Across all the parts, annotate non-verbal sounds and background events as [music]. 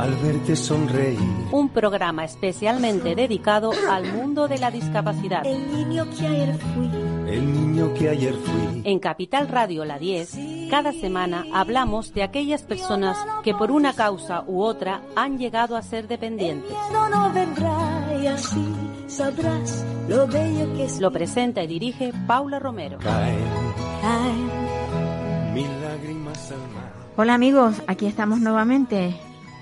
Al verte sonreír. Un programa especialmente dedicado al mundo de la discapacidad. El niño que ayer fui. El niño que ayer fui. En Capital Radio La 10, cada semana hablamos de aquellas personas que por una causa u otra han llegado a ser dependientes. No, no vendrá y así sabrás lo bello que es. Lo presenta y dirige Paula Romero. Caen Caen mil lágrimas al mar. Hola amigos, aquí estamos nuevamente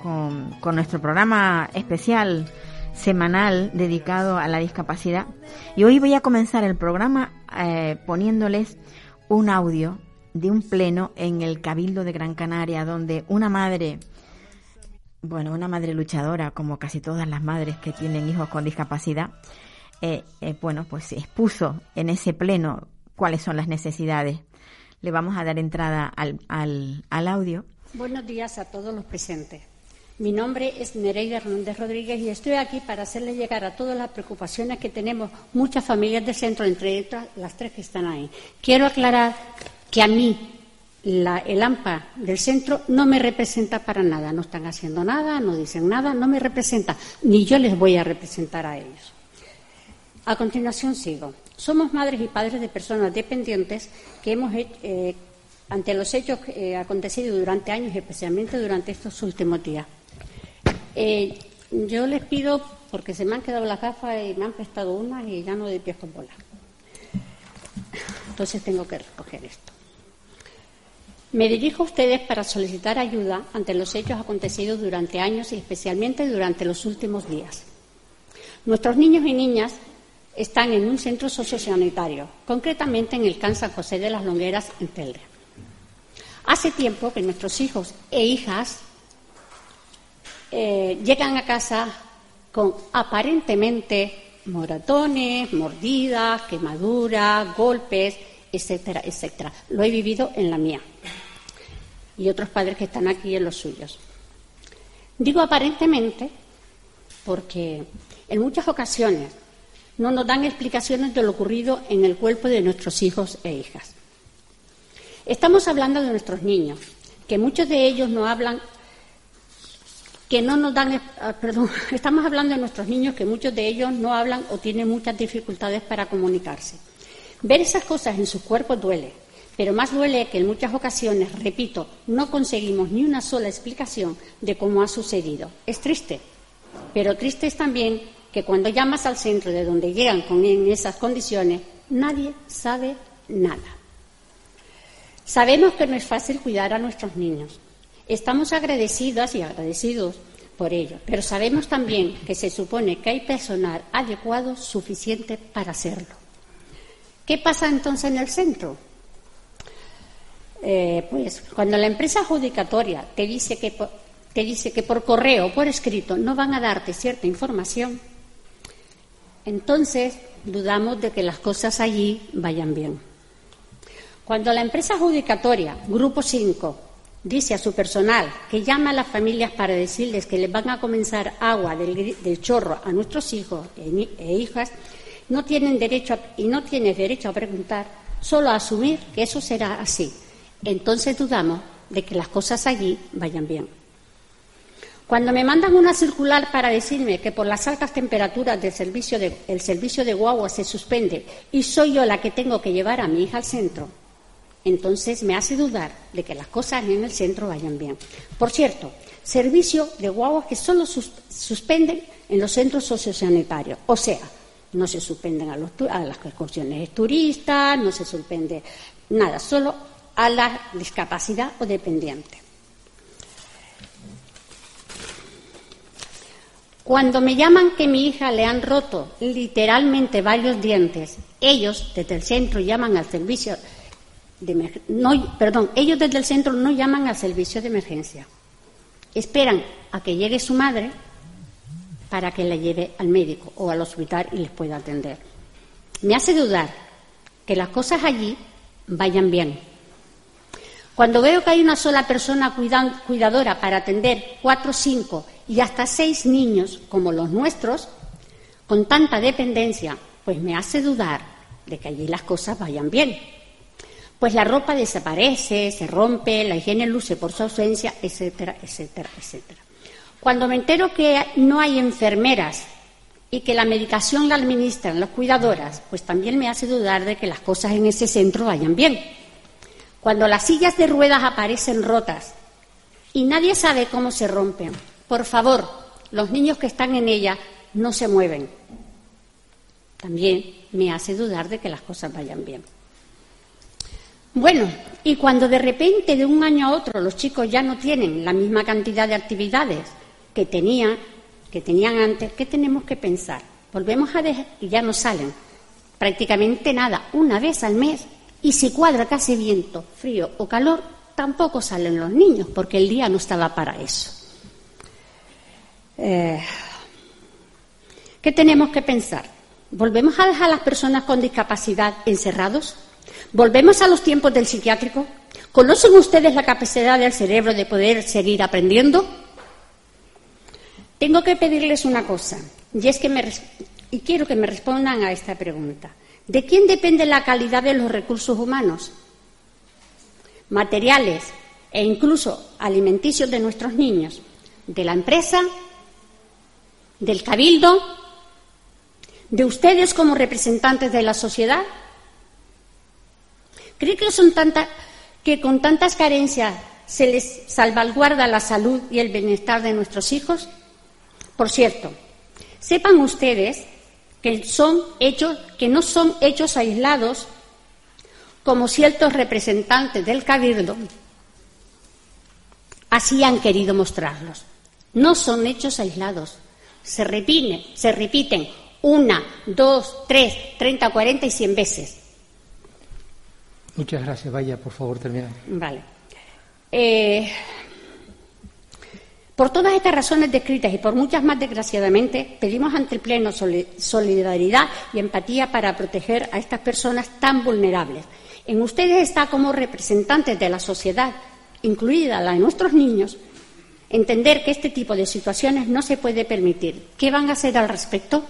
con, nuestro programa especial semanal dedicado a la discapacidad. Y hoy voy a comenzar el programa eh, poniéndoles un audio de un pleno en el Cabildo de Gran Canaria, donde una madre, bueno, una madre luchadora, como casi todas las madres que tienen hijos con discapacidad, eh, eh, bueno, pues expuso en ese pleno cuáles son las necesidades. Le vamos a dar entrada al, al, al audio. Buenos días a todos los presentes. Mi nombre es Nereida Hernández Rodríguez y estoy aquí para hacerles llegar a todas las preocupaciones que tenemos muchas familias del centro, entre otras las tres que están ahí. Quiero aclarar que a mí el AMPA del centro no me representa para nada. No están haciendo nada, no dicen nada, no me representa. Ni yo les voy a representar a ellos. A continuación sigo. Somos madres y padres de personas dependientes que hemos eh, ante los hechos eh, acontecidos durante años, especialmente durante estos últimos días. Eh, yo les pido, porque se me han quedado las gafas y me han prestado unas y ya no de pies con bola. Entonces tengo que recoger esto. Me dirijo a ustedes para solicitar ayuda ante los hechos acontecidos durante años y especialmente durante los últimos días. Nuestros niños y niñas están en un centro sociosanitario, concretamente en el CAN San José de las Longueras, en Telde. Hace tiempo que nuestros hijos e hijas eh, llegan a casa con aparentemente moratones, mordidas, quemaduras, golpes, etcétera, etcétera. Lo he vivido en la mía y otros padres que están aquí en los suyos. Digo aparentemente porque en muchas ocasiones no nos dan explicaciones de lo ocurrido en el cuerpo de nuestros hijos e hijas. Estamos hablando de nuestros niños, que muchos de ellos no hablan, que no nos dan, ah, perdón, [laughs] estamos hablando de nuestros niños que muchos de ellos no hablan o tienen muchas dificultades para comunicarse. Ver esas cosas en sus cuerpos duele, pero más duele que en muchas ocasiones, repito, no conseguimos ni una sola explicación de cómo ha sucedido. Es triste, pero triste es también que cuando llamas al centro de donde llegan con en esas condiciones, nadie sabe nada. Sabemos que no es fácil cuidar a nuestros niños. Estamos agradecidas y agradecidos por ello, pero sabemos también que se supone que hay personal adecuado suficiente para hacerlo. ¿Qué pasa entonces en el centro? Eh, pues cuando la empresa adjudicatoria te dice que te dice que por correo o por escrito no van a darte cierta información, entonces dudamos de que las cosas allí vayan bien. Cuando la empresa adjudicatoria, Grupo 5, dice a su personal que llama a las familias para decirles que les van a comenzar agua del, chorro a nuestros hijos e, e hijas, no tienen derecho y no tienes derecho a preguntar, solo a asumir que eso será así. Entonces dudamos de que las cosas allí vayan bien. Cuando me mandan una circular para decirme que por las altas temperaturas del servicio de, el servicio de guagua se suspende y soy yo la que tengo que llevar a mi hija al centro, entonces me hace dudar de que las cosas en el centro vayan bien. Por cierto, servicio de guaguas que solo sus- suspenden en los centros sociosanitarios, o sea, no se suspenden a, a las excursiones turistas, no se suspende nada, solo a la discapacidad o dependiente. Cuando me llaman que mi hija le han roto literalmente varios dientes, ellos desde el centro llaman al servicio no, perdón, ellos desde el centro no llaman al servicio de emergencia. Esperan a que llegue su madre para que la lleve al médico o al hospital y les pueda atender. me hace dudar que las cosas allí vayan bien. Cuando veo que hay una sola persona cuidadora para atender cuatro, cinco y hasta seis niños como los nuestros, con tanta dependencia, pues me hace dudar de que allí las cosas vayan bien. Pues la ropa desaparece, se rompe, la higiene luce por su ausencia, etcétera, etcétera, etcétera. Cuando me entero que no hay enfermeras y que la medicación la administran las cuidadoras, pues también me hace dudar de que las cosas en ese centro vayan bien. Cuando las sillas de ruedas aparecen rotas y nadie sabe cómo se rompen, por favor, los niños que están en ella no se mueven. También me hace dudar de que las cosas vayan bien. Bueno, y cuando de repente de un año a otro los chicos ya no tienen la misma cantidad de actividades que tenían, que tenían antes, ¿qué tenemos que pensar? Volvemos a dejar y ya no salen. Prácticamente nada, una vez al mes. Y si cuadra casi viento, frío o calor, tampoco salen los niños, porque el día no estaba para eso. Eh, ¿Qué tenemos que pensar? ¿Volvemos a dejar a las personas con discapacidad encerrados? ¿Volvemos a los tiempos del psiquiátrico? ¿Conocen ustedes la capacidad del cerebro de poder seguir aprendiendo? Tengo que pedirles una cosa, y es que me, y quiero que me respondan a esta pregunta. ¿De quién depende la calidad de los recursos humanos? Materiales e incluso alimenticios de nuestros niños. ¿De la empresa? ¿Del cabildo? ¿De ustedes como representantes de la sociedad? ¿Cree que, son que con tantas carencias se les salvaguarda la salud y el bienestar de nuestros hijos? Por cierto, sepan ustedes que, son hechos, que no son hechos aislados como ciertos representantes del Cabildo así han querido mostrarlos. No son hechos aislados. Se repiten, se repiten una, dos, tres, treinta, cuarenta y cien veces. Muchas gracias. Vaya, por favor, termina. Vale. Eh, por todas estas razones descritas y por muchas más, desgraciadamente, pedimos ante el Pleno solidaridad y empatía para proteger a estas personas tan vulnerables. En ustedes está como representantes de la sociedad, incluida la de nuestros niños, entender que este tipo de situaciones no se puede permitir. ¿Qué van a hacer al respecto?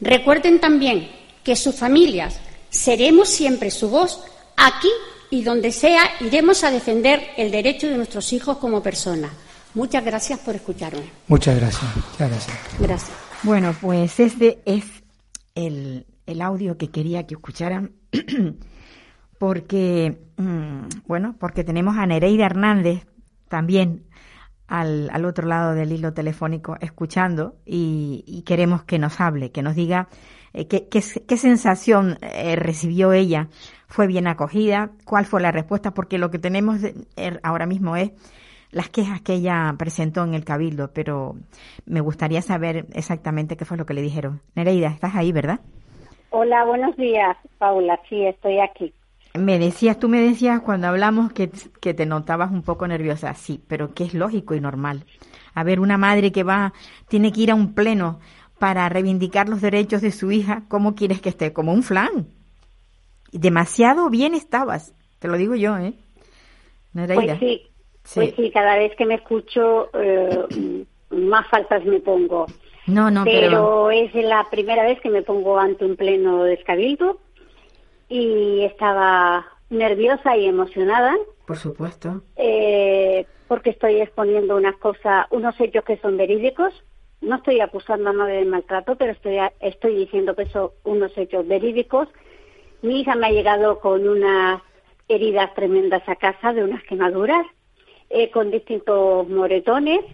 Recuerden también que sus familias seremos siempre su voz aquí y donde sea iremos a defender el derecho de nuestros hijos como personas. Muchas gracias por escucharme. Muchas gracias. gracias. Gracias. Bueno, pues este es el, audio que quería que escucharan [clears throat] porque, mm, bueno, porque tenemos a Nereida Hernández también al, al, otro lado del hilo telefónico escuchando y, queremos que nos hable, que nos diga eh, qué, qué, sensación eh, recibió ella. ¿Fue bien acogida? ¿Cuál fue la respuesta? Porque lo que tenemos er, ahora mismo es las quejas que ella presentó en el cabildo, pero me gustaría saber exactamente qué fue lo que le dijeron. Nereida, estás ahí, ¿verdad? Hola, buenos días, Paula. Sí, estoy aquí. Me decías, tú me decías cuando hablamos que, que te notabas un poco nerviosa, sí, pero que es lógico y normal. A ver, una madre que va, tiene que ir a un pleno para reivindicar los derechos de su hija, ¿cómo quieres que esté? Como un flan. Demasiado bien estabas, te lo digo yo, ¿eh? Nereida. Pues sí, pues sí, cada vez que me escucho, eh, más faltas me pongo. No, no, pero... es la primera vez que me pongo ante un pleno descabildo y estaba nerviosa y emocionada. Por supuesto. Eh, porque estoy exponiendo unas cosas, unos hechos que son verídicos. No estoy acusando a nadie de maltrato, pero estoy, estoy diciendo que son unos hechos verídicos. Mi hija me ha llegado con unas heridas tremendas a casa de unas quemaduras eh, con distintos moretones,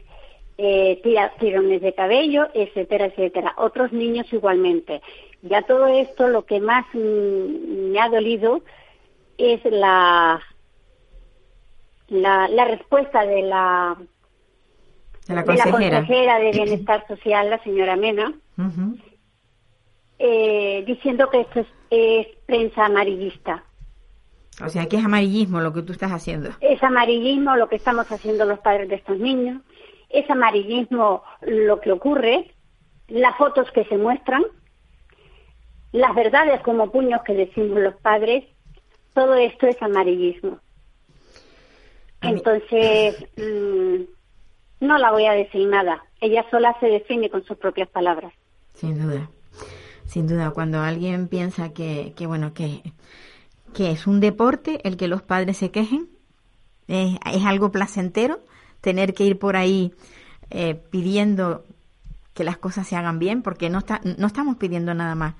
eh, tirones de cabello, etcétera, etcétera. Otros niños igualmente. Ya todo esto, lo que más me ha dolido es la, la, respuesta de la, de la, consejera. de, Bienestar Social, la señora Mena, eh, diciendo que esto es prensa amarillista. O sea, que es amarillismo lo que tú estás haciendo. Es amarillismo lo que estamos haciendo los padres de estos niños. Es amarillismo lo que ocurre, las fotos que se muestran. las verdades como puños que decimos los padres, todo esto es amarillismo. Entonces, [laughs] mm, no la voy a decir nada. Ella sola se define con sus propias palabras. Sin duda, sin duda. Cuando alguien piensa que, que bueno, que, que es un deporte el que los padres se quejen, es, es algo placentero tener que ir por ahí eh, pidiendo que las cosas se hagan bien, porque no, está, no estamos pidiendo nada más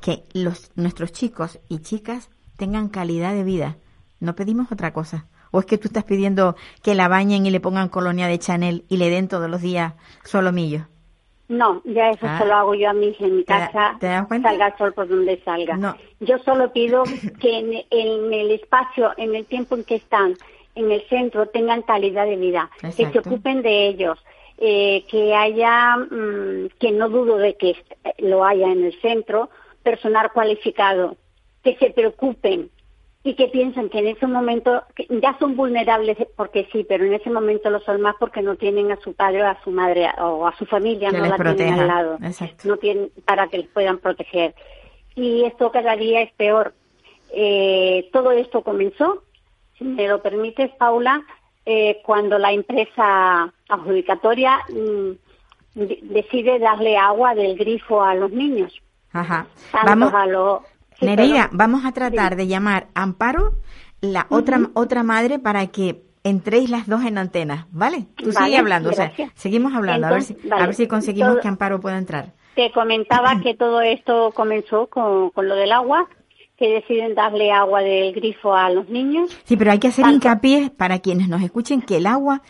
que los, nuestros chicos y chicas tengan calidad de vida. No pedimos otra cosa. ¿O es que tú estás pidiendo que la bañen y le pongan colonia de Chanel y le den todos los días solomillo? No, ya eso Ah. solo hago yo a mí en mi ¿Te da- casa, te das cuenta? salga el sol por donde salga. No. Yo solo pido [coughs] que en, en el espacio, en el tiempo en que están en el centro, tengan calidad de vida, que se ocupen de ellos, eh, que haya, mm, que no dudo de que lo haya en el centro, personal cualificado, que se preocupen y que piensen que en ese momento que ya son vulnerables porque sí, pero en ese momento lo son más porque no tienen a su padre o a su madre o a su familia, Que no la tienen proteja. al lado, Exacto. no tienen para que les puedan proteger. Y esto cada día es peor. Eh, todo esto comenzó, si me lo permites, Paula, eh, cuando la empresa adjudicatoria mm, de- decide darle agua del grifo a los niños. Ajá. tantos Vamos, a los... sí, Nereida, perdón. vamos a tratar de llamar a Amparo, la otra, otra madre, para que entréis las dos en antena, ¿vale? Tú Vale, sigue hablando, o sea, gracias. seguimos hablando, a ver si, Entonces, vale. a ver si conseguimos Todo- que Amparo pueda entrar. Te comentaba que todo esto comenzó con, con lo del agua, que deciden darle agua del grifo a los niños. Sí, pero hay que hacer Tanto- hincapié para quienes nos escuchen que el agua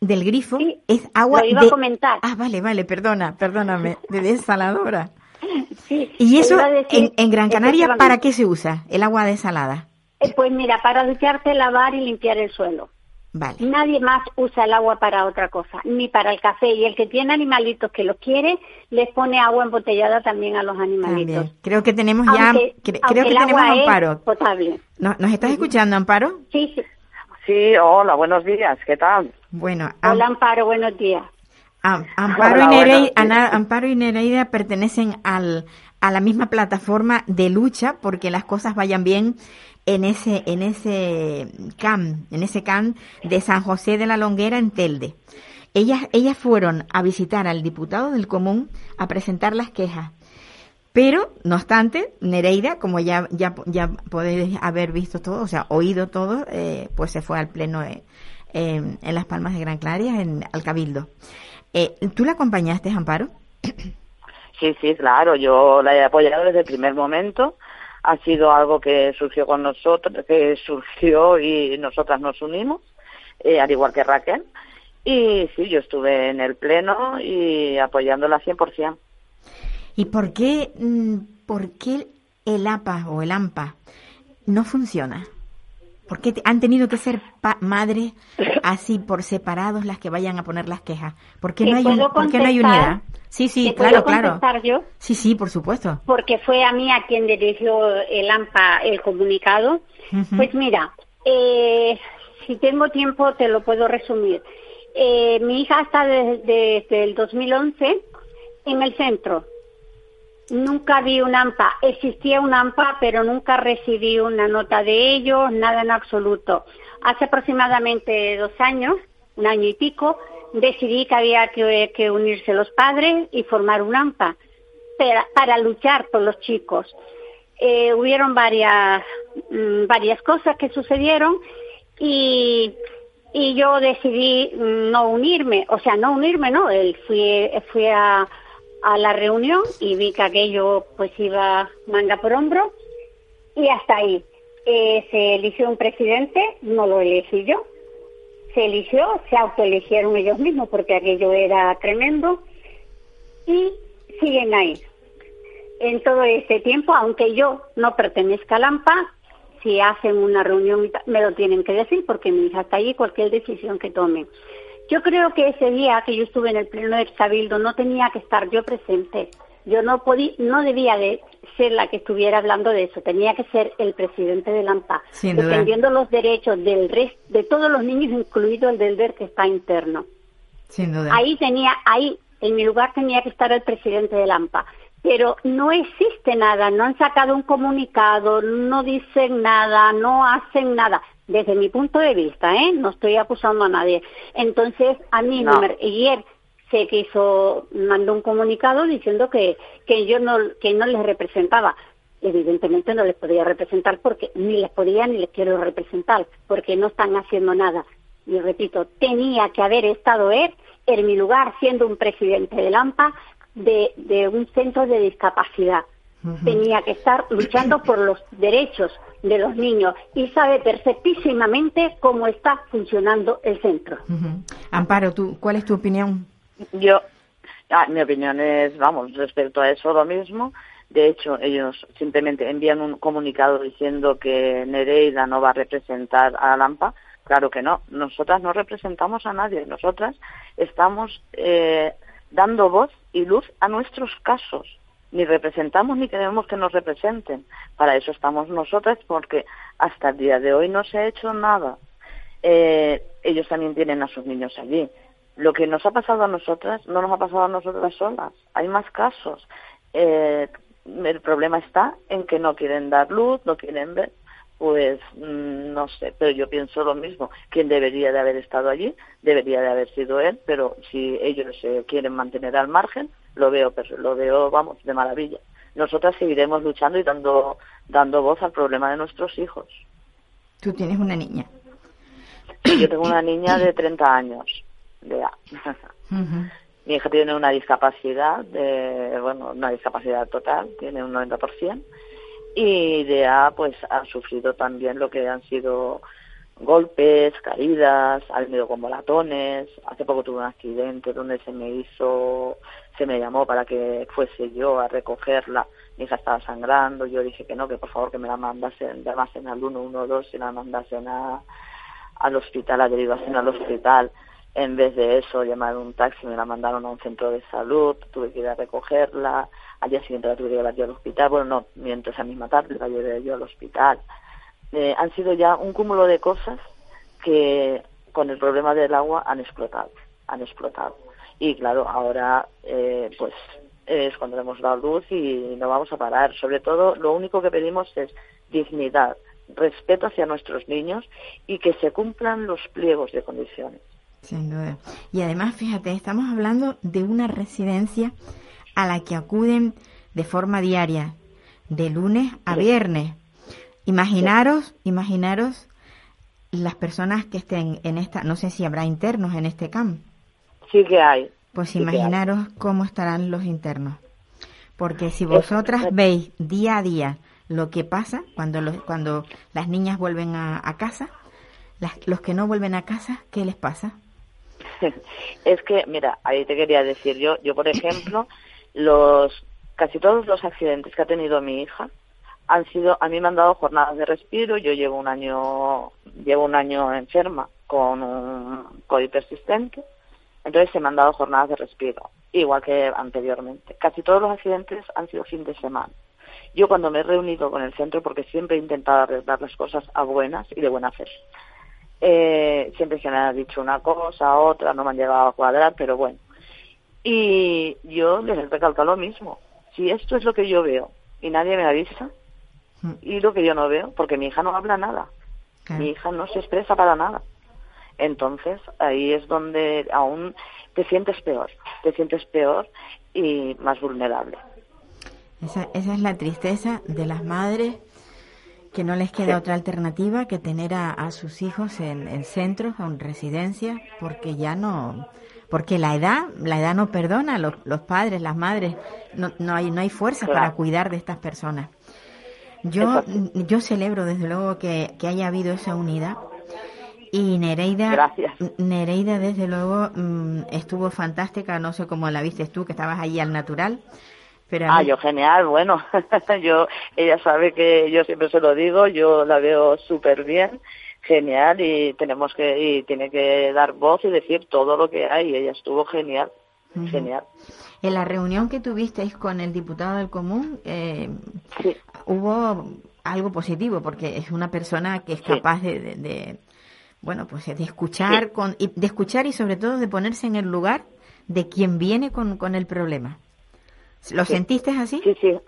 del grifo Sí, es agua lo iba de... a comentar. Ah, vale, vale, perdona, perdóname, de [laughs] desaladora. [laughs] Sí, ¿Y eso en, en Gran Canaria para qué se usa? El agua desalada. Eh, Pues mira, para ducharte, lavar y limpiar el suelo. Vale. Nadie más usa el agua para otra cosa, ni para el café. Y el que tiene animalitos que los quiere, les pone agua embotellada también a los animalitos. También. Creo que tenemos ya, Aunque- cre- aunque creo que tenemos agua es Amparo. potable. ¿No- ¿Nos estás escuchando, Amparo? Sí, sí. Sí, hola, buenos días, ¿qué tal? Bueno, Am- Hola, Amparo, buenos días. Am- Amparo, y Nereida. Ana- Amparo y Nereida pertenecen al, a la misma plataforma de lucha porque las cosas vayan bien en ese, en ese CAM, en ese CAM de San José de la Longuera en Telde. Ellas, ellas fueron a visitar al diputado del común a presentar las quejas. Pero, no obstante, Nereida, como ya, ya, ya podéis haber visto todo, o sea, oído todo, eh, pues se fue al pleno eh, en, en Las Palmas de Gran Canaria, en, al Cabildo. Eh, ¿Tú la acompañaste, Amparo? [clears throat] Sí, sí, claro, yo la he apoyado desde el primer momento. Ha sido algo que surgió con nosotros, que surgió y nosotras nos unimos, eh, al igual que Raquel. Y sí, yo estuve en el pleno y apoyándola 100%. ¿Y por qué, mm, por qué el APA o el AMPA no funciona? ¿Por qué han tenido que ser madres así por separados las que vayan a poner las quejas? ¿Por qué ¿Te no hay, un- puedo por qué no hay unidad? Sí, sí, ¿Te claro, claro. yo? Sí, sí, por supuesto. porque fue a mí a quien dirigió el AMPA el comunicado. Pues mira, eh, si tengo tiempo te lo puedo resumir. Eh, mi hija está desde, desde el 2011 en el centro. Nunca vi un AMPA. Existía un AMPA, pero nunca recibí una nota de ellos, nada en absoluto. Hace aproximadamente dos años, un año y pico, decidí que había que, unirse los padres y formar un AMPA para, para luchar por los chicos. Eh, hubieron varias, mm, varias cosas que sucedieron y, y yo decidí mm, no unirme, o sea, no unirme, no, él fui, fui a, a la reunión y vi que aquello pues iba manga por hombro y hasta ahí. Eh, se eligió un presidente, no lo elegí yo, se eligió, se autoeligieron ellos mismos porque aquello era tremendo y siguen ahí. En todo este tiempo, aunque yo no pertenezca al AMPA, si hacen una reunión me lo tienen que decir porque mi hija está allí, cualquier decisión que tomen. Yo creo que ese día que yo estuve en el pleno del Cabildo no tenía que estar yo presente. Yo no podía, no debía de ser la que estuviera hablando de eso. Tenía que ser el presidente del AMPA, defendiendo los derechos del resto, de todos los niños, incluido el del DER que está interno. Sin duda. Ahí tenía, ahí, en mi lugar tenía que estar el presidente del AMPA. pero no existe nada, no han sacado un comunicado, no dicen nada, no hacen nada. Desde mi punto de vista, ¿eh? No estoy acusando a nadie. Entonces, a mí no, me, ayer se quiso, mandó un comunicado diciendo que, que yo no, que no les representaba. Evidentemente no les podía representar porque ni les podía ni les quiero representar, porque no están haciendo nada. Y repito, tenía que haber estado él en mi lugar siendo un presidente de Lampa de, de un centro de discapacidad. Tenía que estar luchando por los derechos de los niños y sabe perfectísimamente cómo está funcionando el centro. Amparo, ¿tú, ¿cuál es tu opinión? Yo, ah, mi opinión es, vamos, respecto a eso lo mismo. De hecho, ellos simplemente envían un comunicado diciendo que Nereida no va a representar a Lampa. Claro que no. Nosotras no representamos a nadie. Nosotras estamos eh, dando voz y luz a nuestros casos. Ni representamos ni queremos que nos representen. Para eso estamos nosotras, porque hasta el día de hoy no se ha hecho nada. Eh, ellos también tienen a sus niños allí. Lo que nos ha pasado a nosotras no nos ha pasado a nosotras solas. Hay más casos. Eh, el problema está en que no quieren dar luz, no quieren ver pues mm, no sé, pero yo pienso lo mismo. Quien debería de haber estado allí debería de haber sido él, pero si ellos se quieren mantener al margen, lo veo, lo veo, vamos, de maravilla. Nosotras seguiremos luchando y dando, dando voz al problema de nuestros hijos. Tú tienes una niña. Yo tengo una [coughs] niña de 30 años de [laughs] Mi hija tiene una discapacidad, de, bueno, una discapacidad total, tiene un 90%, y IDEA pues ha sufrido también lo que han sido golpes, caídas, ha venido con molatones, hace poco tuve un accidente donde se me hizo, se me llamó para que fuese yo a recogerla, mi hija estaba sangrando, yo dije que no, que por favor que me la mandasen, llamasen al 112 y la mandasen a, al hospital, a derivación al hospital, en vez de eso llamar un taxi me la mandaron a un centro de salud, tuve que ir a recogerla, al día siguiente la tuve que llevar yo al hospital, bueno, no, mientras esa misma tarde la llevé yo al hospital. Eh, han sido ya un cúmulo de cosas que con el problema del agua han explotado, han explotado. Y claro, ahora eh, pues es cuando hemos dado luz y no vamos a parar. Sobre todo, lo único que pedimos es dignidad, respeto hacia nuestros niños y que se cumplan los pliegos de condiciones. Sin duda. Y además, fíjate, estamos hablando de una residencia a la que acuden de forma diaria, de lunes a viernes. Imaginaros, imaginaros las personas que estén en esta, no sé si habrá internos en este camp. Sí que hay. Pues imaginaros cómo estarán los internos. Porque si vosotras veis día a día lo que pasa cuando, los, cuando las niñas vuelven a, casa, los que no vuelven a casa, ¿qué les pasa? [laughs] es que, mira, ahí te quería decir yo, yo por ejemplo, [coughs] los casi todos los accidentes que ha tenido mi hija han sido a mí me han dado jornadas de respiro yo llevo un año llevo un año enferma con un COVID persistente entonces se me han dado jornadas de respiro igual que anteriormente casi todos los accidentes han sido fin de semana yo cuando me he reunido con el centro porque siempre he intentado arreglar las cosas a buenas y de buena fe eh, siempre se me ha dicho una cosa otra no me han llegado a cuadrar pero bueno y yo les recalco lo mismo. Si esto es lo que yo veo y nadie me avisa. Y lo que yo no veo, porque mi hija no habla nada, mi hija no se expresa para nada. Entonces ahí es donde aún te sientes peor, te sientes peor y más vulnerable. Esa, esa es la tristeza de las madres que no les queda otra alternativa que tener a, a sus hijos en, en centros, en residencias, porque ya no, porque la edad, la edad no perdona, los, los padres, las madres, no, no hay, no hay fuerza para cuidar de estas personas. Yo, yo celebro desde luego que, que, haya habido esa unidad y Nereida, Nereida desde luego mm, estuvo fantástica, no sé cómo la viste tú, que estabas ahí al natural. Pero ah, yo genial, bueno, [laughs] yo, ella sabe que yo siempre se lo digo, yo la veo súper bien genial y tenemos que y tiene que dar voz y decir todo lo que hay. Ella estuvo genial, genial. En la reunión que tuvisteis con el diputado del común, eh, hubo algo positivo porque es una persona que es capaz de, bueno, pues de escuchar con, y de escuchar y sobre todo de ponerse en el lugar de quien viene con, con el problema. ¿Lo sentiste así? Sí, sí.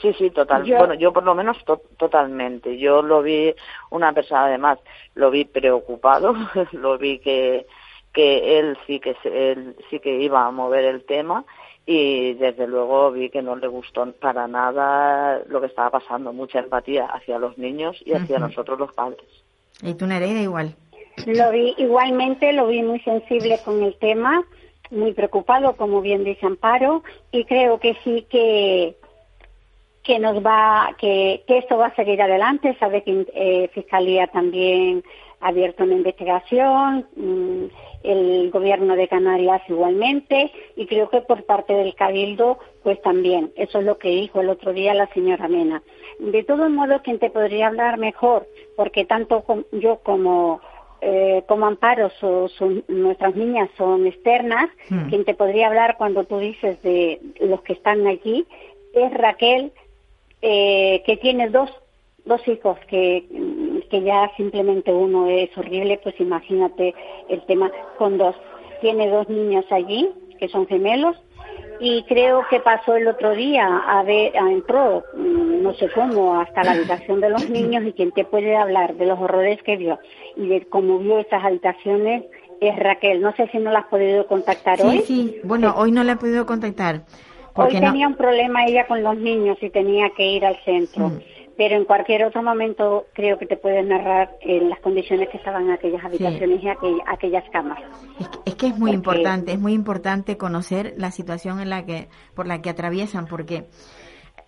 Sí, sí, total. Bueno, yo por lo menos totalmente. Yo lo vi, una persona además, lo vi preocupado, [laughs] lo vi que, que él sí que él sí que iba a mover el tema y desde luego vi que no le gustó para nada lo que estaba pasando, mucha empatía hacia los niños y hacia nosotros los padres. ¿Y tú, Nereida, igual? Lo vi igualmente, lo vi muy sensible con el tema, muy preocupado, como bien dice Amparo, y creo que sí que que nos va, que, que esto va a seguir adelante. Sabe que eh, Fiscalía también abierto una investigación, mm, el Gobierno de Canarias igualmente, y creo que por parte del Cabildo, pues también. Eso es lo que dijo el otro día la señora Mena. De todo modo, quien te podría hablar mejor, porque tanto yo como eh, como Amparo, nuestras niñas son externas, hmm. quien te podría hablar cuando tú dices de los que están aquí es Raquel, eh, que tiene dos, dos hijos, que, que ya simplemente uno es horrible, pues imagínate el tema con dos. Tiene dos niños allí, que son gemelos, y creo que pasó el otro día a ver entró mm, no sé cómo hasta la habitación de los niños y quien te puede hablar de los horrores que vio y de cómo vio esas habitaciones es Raquel. No sé si no la has podido contactar hoy. sí. Sí bueno hoy no la he podido contactar hoy tenía un problema ella con los niños y tenía que ir al centro. Mm pero en cualquier otro momento creo que te puedes narrar en las condiciones que estaban aquellas habitaciones y aquellas camas. Es que, es muy importante, es muy importante conocer la situación en la que por la que atraviesan, porque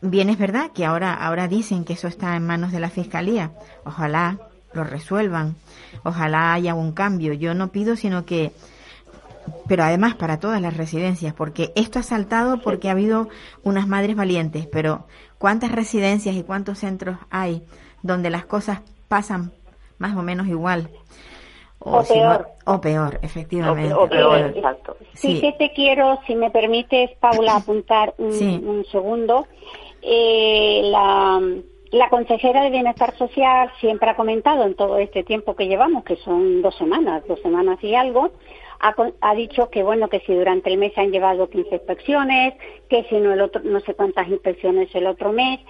bien es verdad que ahora ahora dicen que eso está en manos de la fiscalía. Ojalá lo resuelvan, ojalá haya un cambio. Yo no pido sino que pero además para todas las residencias, porque esto ha saltado porque ha habido unas madres valientes, pero ¿cuántas residencias y cuántos centros hay donde las cosas pasan más o menos igual? O, peor. o peor, efectivamente. O, peor, exacto. Sí. que te quiero, si me permites, Paula, [clears throat] apuntar un, segundo. Eh, la, la consejera de Bienestar Social siempre ha comentado en todo este tiempo que llevamos, que son dos semanas, dos semanas y algo, ha, dicho que bueno que si durante el mes han llevado 15 inspecciones, que si no el otro no sé cuántas inspecciones el otro mes,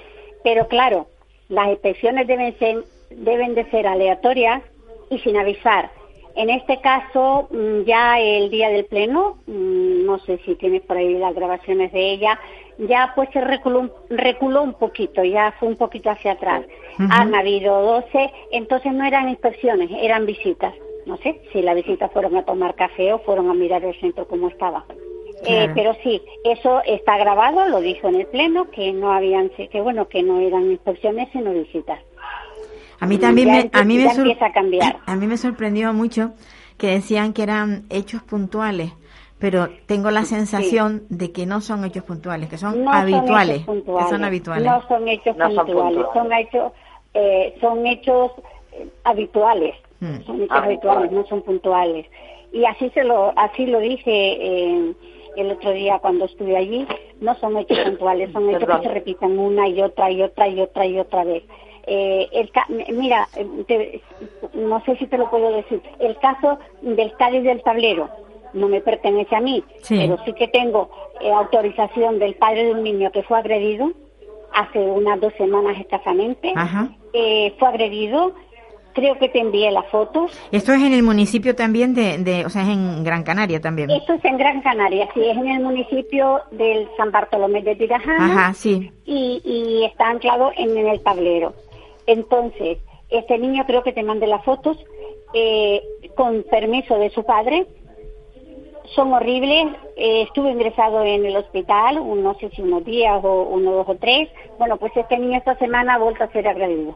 pero claro, las inspecciones deben ser deben de ser aleatorias y sin avisar. En este caso, mm, ya el día del pleno, mm, no sé si tienes por ahí las grabaciones de ella, ya pues se reculó, reculó un poquito, ya fue un poquito hacia atrás. Han habido 12, entonces no eran inspecciones, eran visitas no sé si la visita fueron a tomar café o fueron a mirar el centro como estaba. Eh, pero sí, eso está grabado, lo dijo en el pleno, que no habían, que bueno, que no eran inspecciones sino visitas. A mí también me, a mí me a cambiar. A mí me sorprendió mucho que decían que eran hechos puntuales, pero tengo la sensación de que no son hechos puntuales, que son habituales, son que son habituales. No son hechos puntuales, son, hechos, eh, son hechos eh, habituales. Mm. Son hechos habituales, no son puntuales. Y así se lo, así lo dije eh, el otro día cuando estuve allí, no son hechos [coughs] puntuales, son hechos que se repiten una y otra y otra y otra y otra vez. Eh, el mira, no sé si te lo puedo decir, el caso del Cádiz del Tablero no me pertenece a mí, pero sí que tengo eh, autorización del padre de un niño que fue agredido hace unas dos semanas escasamente, fue agredido creo que te envié las fotos. Esto es en el municipio también de, o sea, es en Gran Canaria también. Esto es en Gran Canaria, sí, es en el municipio del San Bartolomé de Tirajana. Ajá, sí. Y, está anclado en, el tablero. Entonces, este niño creo que te mandé las fotos eh, con permiso de su padre. Son horribles. Eh, estuve ingresado en el hospital, no sé si unos días o uno, dos o tres. Bueno, pues este niño esta semana ha vuelto a ser agredido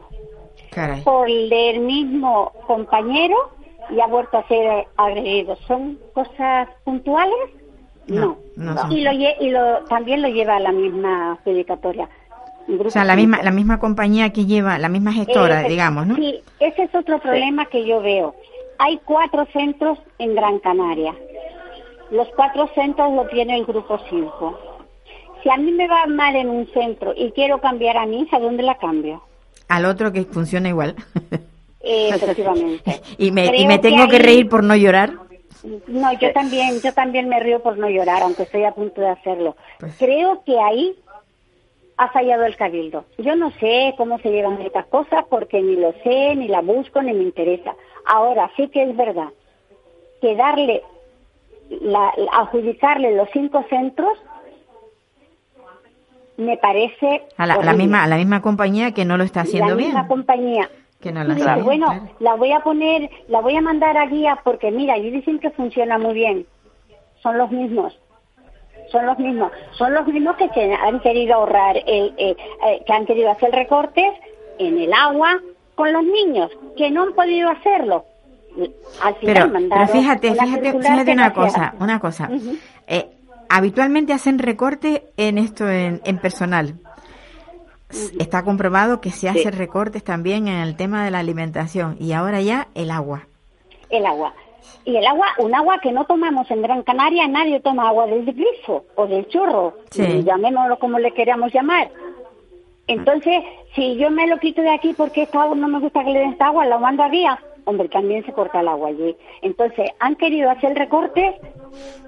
por el mismo compañero y ha vuelto a ser agredido. ¿Son cosas puntuales? No. y, lo, y lo, también lo lleva la misma dedicatoria. O sea, la misma, la misma compañía que lleva, la misma gestora, digamos, ¿no? Sí, ese es otro problema que yo veo. Hay cuatro centros en Gran Canaria. Los cuatro centros lo tiene el Grupo 5. Si a mí me va mal en un centro y quiero cambiar a mi hija, ¿dónde la cambio? Al otro que funciona igual. efectivamente. [laughs] y me, y me tengo que, reír por no llorar. No, yo también, yo también me río por no llorar, aunque estoy a punto de hacerlo. Pues Creo que ahí ha fallado el cabildo. Yo no sé cómo se llevan estas cosas porque ni lo sé, ni la busco, ni me interesa. Ahora sí que es verdad que darle, la, adjudicarle los cinco centros me parece A la, la misma, a la misma compañía que no lo está haciendo la bien. misma compañía. Que no lo bien, bueno, claro. la voy a poner, la voy a mandar a guía porque mira, y dicen que funciona muy bien. Son los mismos. Son los mismos. Son los mismos que se han querido ahorrar, el, eh, eh, que han querido hacer recortes en el agua con los niños, que no han podido hacerlo. Al final Pero, pero fíjate, fíjate, fíjate una cosa, una cosa. Eh, habitualmente hacen recorte en esto, en, en personal. Está comprobado que se hacen recortes también en el tema de la alimentación y ahora ya el agua. el agua. Y el agua, un agua que no tomamos en Gran Canaria, nadie toma agua del grifo o del chorro, Sí. llamémoslo como le queramos llamar. Entonces, si yo me lo quito de aquí porque esta agua no me gusta que le den esta agua, la mando a guía, hombre, también se corta el agua allí. Entonces, han querido hacer recortes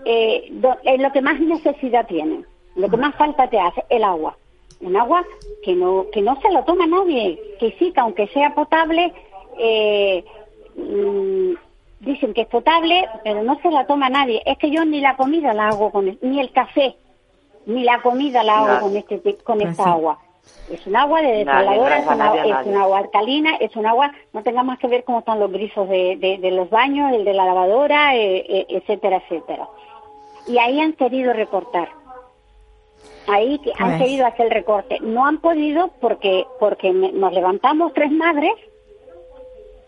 eh, do- en lo que más necesidad tienen, lo que más falta te hace, el agua. Un agua que no que no se lo toma nadie, que sí, que aunque sea potable, eh, mm, dicen que es potable, pero no se la toma nadie. Es que yo ni la comida la hago con, ni el café, ni la comida la hago con este con Pues esta agua. Es un agua de desaladora, es, un agua alcalina, es un agua, no tengamos que ver cómo están los grifos de, de- de los baños, el de la lavadora, eh, eh, etcétera, etcétera. Y ahí han querido recortar. Ahí que han querido hacer el recorte. No han podido porque porque me- nos levantamos tres madres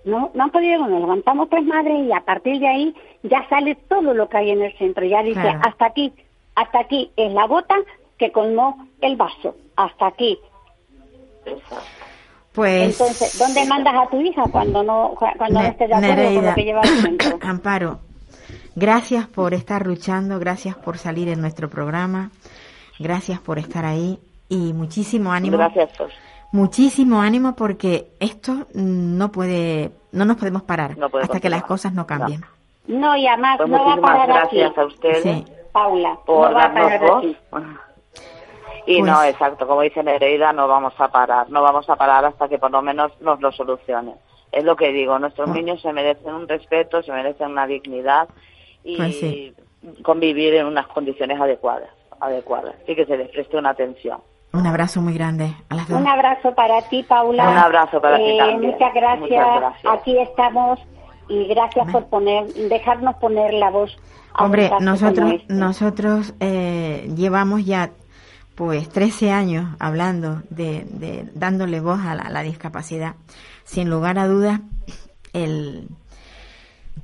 no, no han podido, nos levantamos tres madres y a partir de ahí ya sale todo lo que hay en el centro. Ya dice, Claro. hasta aquí, hasta aquí es la gota que colmó el vaso, hasta aquí. Pues Entonces, ¿dónde mandas a tu hija cuando no cuando no Ne- estés de acuerdo con Nereida, lo que lleva el centro? [coughs] Amparo, gracias por estar luchando, gracias por salir en nuestro programa, gracias por estar ahí y muchísimo ánimo. Gracias, pues. Muchísimo ánimo porque esto no puede, no nos podemos parar No hasta que las cosas no cambien. No, y además Pues no va a parar gracias aquí, a ustedes Sí. Paula, por no va a parar darnos voz. aquí. Y Pues- no, exacto, como dice Nereida, no vamos a parar, no vamos a parar hasta que por lo menos nos lo solucionen. Es lo que digo, nuestros Ah. niños se merecen un respeto, se merecen una dignidad y Pues sí. convivir en unas condiciones adecuadas, adecuadas, y que se les preste una atención. Un abrazo muy grande a las dos. Un abrazo para ti, Paula. Un abrazo para ti Eh, también. Muchas gracias. Muchas gracias. Aquí estamos y gracias por poner, dejarnos poner la voz. a Hombre, nosotros, este. nosotros eh, llevamos ya pues 13 años hablando de, de dándole voz a la, a la discapacidad. Sin lugar a dudas, el,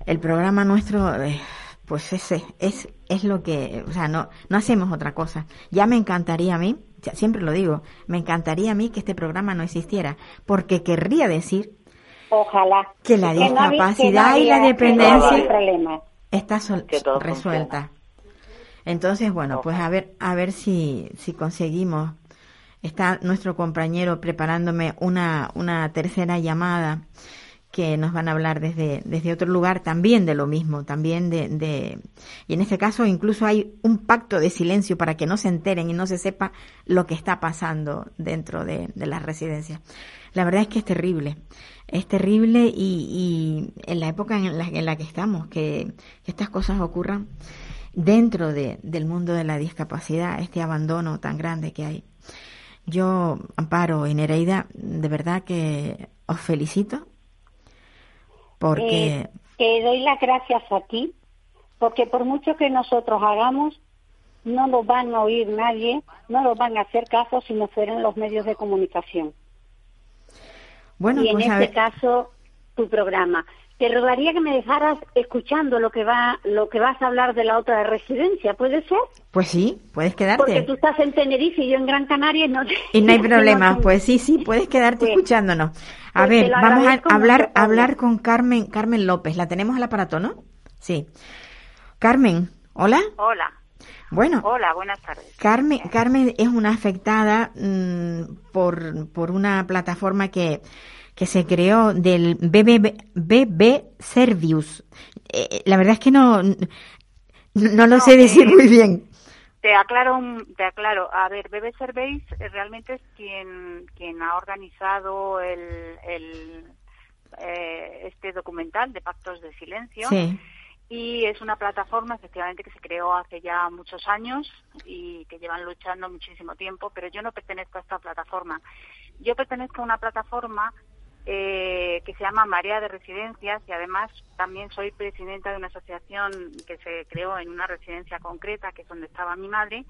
el programa nuestro, eh, pues ese es, es lo que, o sea, no, no hacemos otra cosa. Ya me encantaría a mí, ya siempre lo digo, me encantaría a mí que este programa no existiera, porque querría decir Ojalá. que la discapacidad que no y la había- que no había dependencia problema. está sol- resuelta. Entonces, bueno, pues a ver, a ver si, si conseguimos. Está nuestro compañero preparándome una, una tercera llamada que nos van a hablar desde, desde otro lugar también de lo mismo, también de, de, y en este caso incluso hay un pacto de silencio para que no se enteren y no se sepa lo que está pasando dentro de, de las residencias. La verdad es que es terrible, es terrible y, y en la época en la, en la que estamos, que, que estas cosas ocurran dentro de, del mundo de la discapacidad, este abandono tan grande que hay. Yo, Amparo y Nereida, de verdad que os felicito porque Eh, te doy las gracias a ti, porque por mucho que nosotros hagamos, no nos van a oír nadie, no nos van a hacer caso si no fueran los medios de comunicación. bueno, y en pues este caso, tu programa. Te rogaría que me dejaras escuchando lo que va, lo que vas a hablar de la otra residencia, ¿puede ser? pues sí, puedes Porque quedarte. tú estás en Tenerife y yo en Gran Canaria y no Y no hay [laughs] problema, pues sí, sí, puedes quedarte Pues- escuchándonos. A pues te ver, vamos a hablar, hablar con Carmen, Carmen López. La tenemos al aparato, ¿no? Sí. Carmen, hola. Hola, Bueno, hola, buenas tardes. Carmen, Carmen es una afectada mm, por, por una plataforma que, que se creó del BB, BB Servius. eh, la verdad es que no, no lo sé decir muy bien. Te aclaro, te aclaro. A ver, Bebe Cervéis eh, realmente es quien, quien ha organizado el, el eh, este documental de Pactos de Silencio. Sí. Y es una plataforma, efectivamente, que se creó hace ya muchos años y que llevan luchando muchísimo tiempo, pero yo no pertenezco a esta plataforma. Yo pertenezco a una plataforma eh, que se llama Marea de Residencias y además también soy presidenta de una asociación que se creó en una residencia concreta, que es donde estaba mi madre,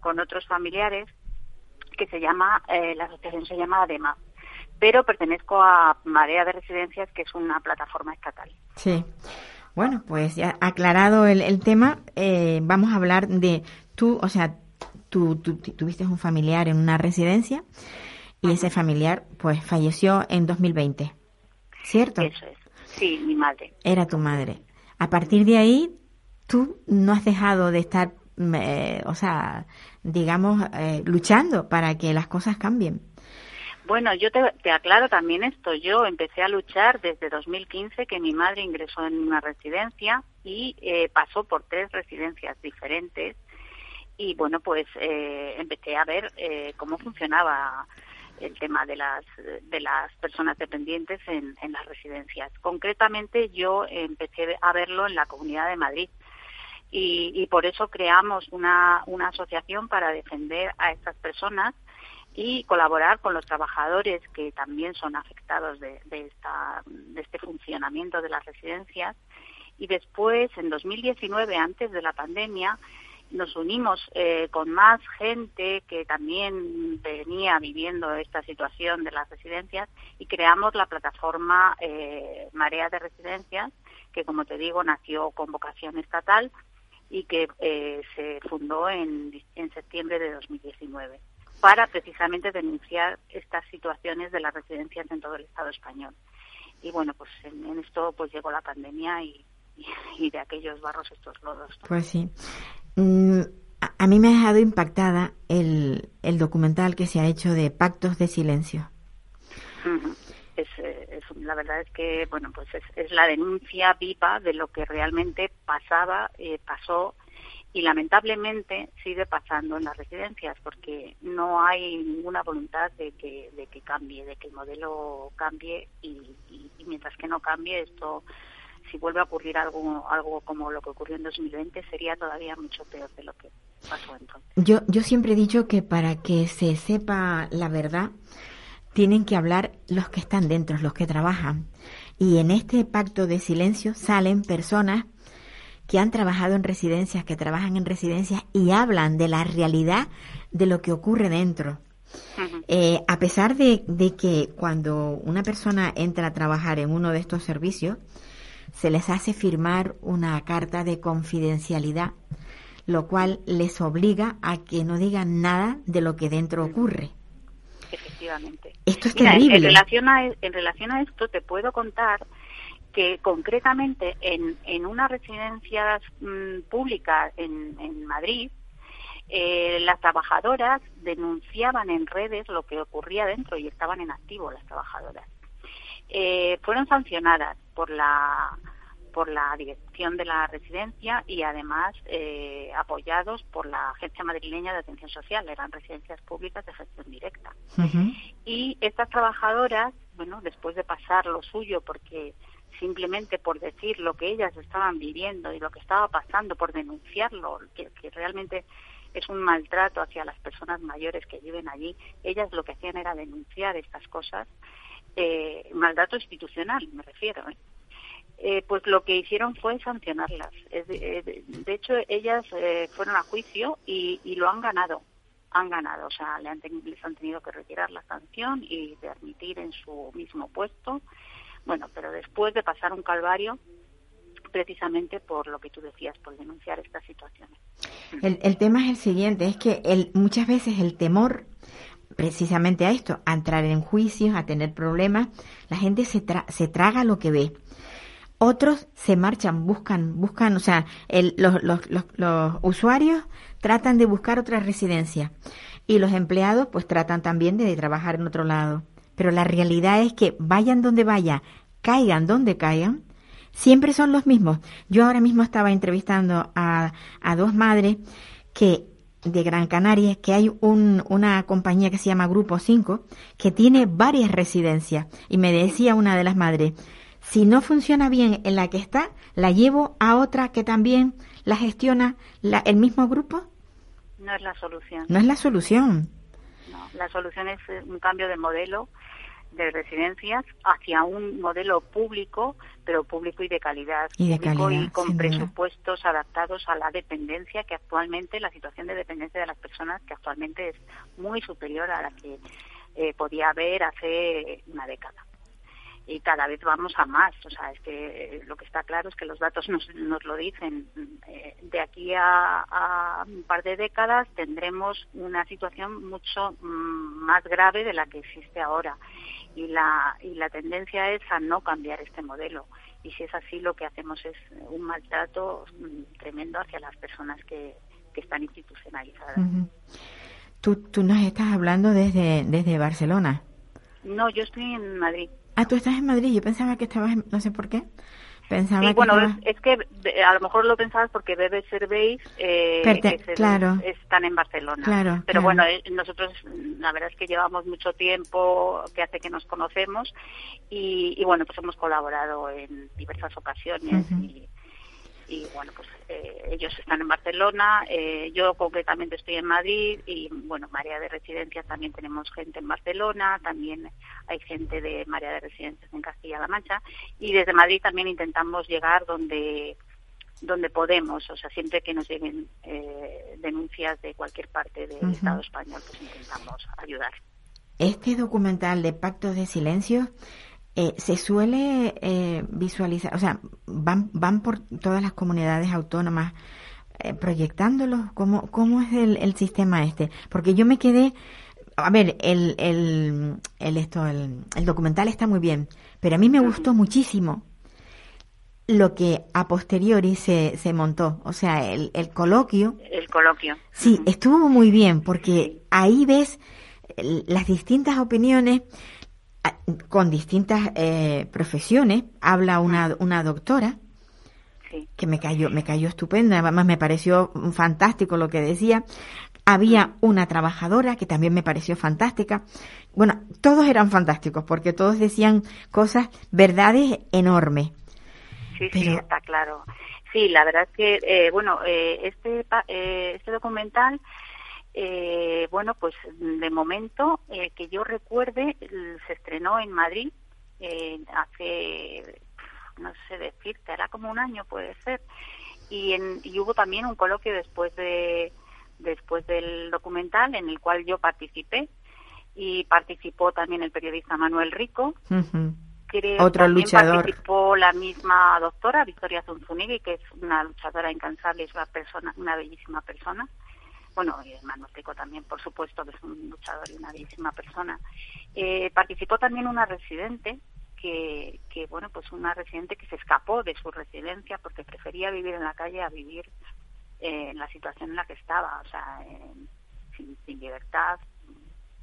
con otros familiares, que se llama, eh, la asociación se llama ADEMA. Pero pertenezco a Marea de Residencias, que es una plataforma estatal. Sí. Bueno, pues ya aclarado el, tema, eh, vamos a hablar de tú, o sea, tú, tú tuviste un familiar en una residencia y ese familiar pues falleció en 2020, ¿cierto? Eso es, sí, mi madre. Era tu madre. A partir de ahí, tú no has dejado de estar, eh, o sea, digamos, eh, luchando para que las cosas cambien. Bueno, yo te, te, aclaro también esto. Yo empecé a luchar desde 2015 que mi madre ingresó en una residencia y eh, pasó por tres residencias diferentes. Y bueno, pues eh, empecé a ver eh, cómo funcionaba el tema de las de las personas dependientes en, en, las residencias. Concretamente, yo empecé a verlo en la Comunidad de Madrid y, y por eso creamos una, una asociación para defender a estas personas y colaborar con los trabajadores que también son afectados de, de, esta, de este funcionamiento de las residencias. Y después, en 2019, antes de la pandemia, nos unimos eh, con más gente que también venía viviendo esta situación de las residencias y creamos la plataforma eh, Marea de Residencias, que como te digo nació con vocación estatal y que eh, se fundó en, en septiembre de 2019 para precisamente denunciar estas situaciones de las residencias en todo el Estado español. Y bueno, pues en, esto pues llegó la pandemia y, y, de aquellos barros estos lodos. ¿no? Pues sí. Mm, a mí me ha dejado impactada el, el documental que se ha hecho de Pactos de Silencio. Es, la verdad es que bueno pues es, es, la denuncia viva de lo que realmente pasaba eh, pasó y lamentablemente sigue pasando en las residencias porque no hay ninguna voluntad de que, de que cambie, de que el modelo cambie y mientras que no cambie esto si vuelve a ocurrir algo, algo como lo que ocurrió en 2020, sería todavía mucho peor de lo que pasó entonces. Yo, yo siempre he dicho que para que se sepa la verdad, tienen que hablar los que están dentro, los que trabajan. Y en este pacto de silencio salen personas que han trabajado en residencias, que trabajan en residencias y hablan de la realidad de lo que ocurre dentro. Uh -huh. eh, a pesar de, de que cuando una persona entra a trabajar en uno de estos servicios, se les hace firmar una carta de confidencialidad, lo cual les obliga a que no digan nada de lo que dentro ocurre. Efectivamente. Esto es Mira, terrible. En, relación a, en relación a esto, te puedo contar que concretamente en, en unas residencias mmm, públicas en, en Madrid, eh, las trabajadoras denunciaban en redes lo que ocurría dentro y estaban en activo las trabajadoras. Eh, fueron sancionadas por la por la dirección de la residencia y además eh, apoyados por la Agencia Madrileña de Atención Social, eran residencias públicas de gestión directa. Uh -huh. Y estas trabajadoras, bueno, después de pasar lo suyo, porque simplemente por decir lo que ellas estaban viviendo y lo que estaba pasando, por denunciarlo, que, que realmente es un maltrato hacia las personas mayores que viven allí, ellas lo que hacían era denunciar estas cosas, eh, maltrato institucional, me refiero, ¿eh? eh, pues lo que hicieron fue sancionarlas. Es de, hecho, ellas eh, fueron a juicio y, y, lo han ganado. Han ganado, o sea, le han les han tenido que retirar la sanción y de admitir en su mismo puesto. Bueno, pero después de pasar un calvario, precisamente por lo que tú decías, por denunciar estas situaciones. El, el tema es el siguiente, es que el, muchas veces el temor precisamente a esto, a entrar en juicios, a tener problemas, la gente se, tra se traga lo que ve otros se marchan, buscan, buscan, o sea, el, los, los, los, los, usuarios tratan de buscar otra residencia y los empleados pues tratan también de trabajar en otro lado. Pero la realidad es que vayan donde vayan, caigan donde caigan, siempre son los mismos. Yo ahora mismo estaba entrevistando a dos madres que de Gran Canaria que hay un, una compañía que se llama Grupo 5 que tiene varias residencias y me decía una de las madres, si no funciona bien en la que está, la llevo a otra que también la gestiona la, el mismo grupo. No es la solución. No es la solución. No, la solución es un cambio de modelo de residencias hacia un modelo público, pero público y de calidad. Y de público calidad, y con duda. presupuestos adaptados a la dependencia que actualmente, la situación de dependencia de las personas que actualmente es muy superior a la que eh, podía haber hace una década. Y cada vez vamos a más, o sea, es que lo que está claro es que los datos nos, nos lo dicen. Eh, de aquí a, a un par de décadas tendremos una situación mucho mm, más grave de la que existe ahora y la, y la tendencia es a no cambiar este modelo. Y si es así, lo que hacemos es un maltrato mm, tremendo hacia las personas que, que están institucionalizadas. Ujú. tú, tú nos estás hablando desde, desde Barcelona. No, yo estoy en Madrid. Ah, tú estás en Madrid. Yo pensaba que estabas, en- no sé por qué. Pensaba Sí, que bueno, estabas- es, es que a lo mejor lo pensabas porque Bebe Surveys eh, Perte- claro. están en Barcelona. Claro, Pero claro. bueno, eh, nosotros la verdad es que llevamos mucho tiempo que hace que nos conocemos y, y bueno, pues hemos colaborado en diversas ocasiones y, y bueno, pues eh, ellos están en Barcelona, eh, yo concretamente estoy en Madrid y bueno, Marea de Residencias también tenemos gente en Barcelona, también hay gente de Marea de Residencias en Castilla-La Mancha y desde Madrid también intentamos llegar donde donde podemos, o sea, siempre que nos lleguen eh, denuncias de cualquier parte del. Estado español, pues intentamos ayudar. Este documental de Pactos de Silencio eh, se suele eh, visualizar, o sea, van, van por todas las comunidades autónomas eh, proyectándolos. ¿Cómo, ¿Cómo es el, el sistema este? Porque yo me quedé, a ver, el, el, el, esto, el, el documental está muy bien, pero a mí me gustó muchísimo lo que a posteriori se, se montó, o sea, el, el coloquio. El coloquio. Sí, estuvo muy bien porque ahí ves eh, las distintas opiniones con distintas eh, profesiones. Habla una, una doctora que me cayó, me cayó estupenda, además me pareció fantástico lo que decía. Había una trabajadora que también me pareció fantástica. Bueno, todos eran fantásticos porque todos decían cosas, verdades enormes. Sí, sí, está claro. Sí, la verdad es que, eh, bueno, eh, este, eh, este documental, eh, bueno, pues de momento eh, que yo recuerde, se estrenó en Madrid eh, hace, no sé decirte, hará como un año puede ser, y, en, y hubo también un coloquio después de después del documental en el cual yo participé y participó también el periodista Manuel Rico Ujú. creo Otro también luchador. participó la misma doctora Victoria Zunzunigui que es una luchadora incansable es una persona una bellísima persona bueno y Manuel Rico también por supuesto que es un luchador y una bellísima persona. Eh, participó también una residente que, que bueno pues una residente que se escapó de su residencia porque prefería vivir en la calle a vivir eh, en la situación en la que estaba o sea en- sin, sin libertad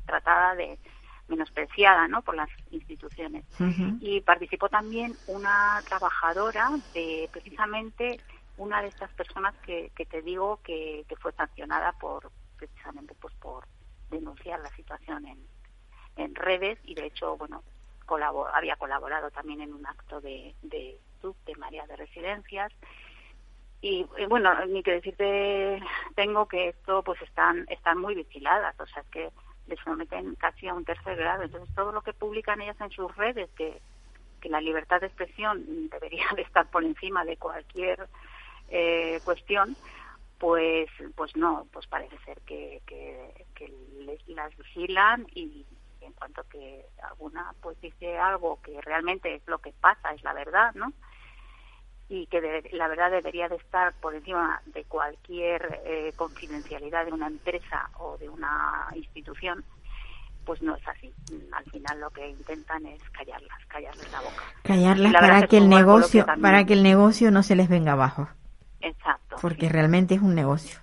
tratada de menospreciada ¿no? por las instituciones. Y participó también una trabajadora de precisamente una de estas personas que, que te digo que, que fue sancionada por precisamente pues por denunciar la situación en, en redes y de hecho bueno colabo- había colaborado también en un acto de, de de María de Residencias. Y bueno ni que decirte tengo que esto pues están están muy vigiladas o sea es que les someten casi a un tercer grado. Entonces todo lo que publican ellas en sus redes que que la libertad de expresión [laughs] debería de estar por encima de cualquier eh, cuestión pues pues no pues parece ser que, que, que les- las vigilan y en cuanto que alguna pues dice algo que realmente es lo que pasa es la verdad no y que de- la verdad debería de estar por encima de cualquier eh, confidencialidad de una empresa o de una institución, pues no es así. Al final lo que intentan es callarlas, callarles la boca. Callarlas la para que el negocio, para que el negocio no se les venga abajo, Exacto. porque realmente es un negocio.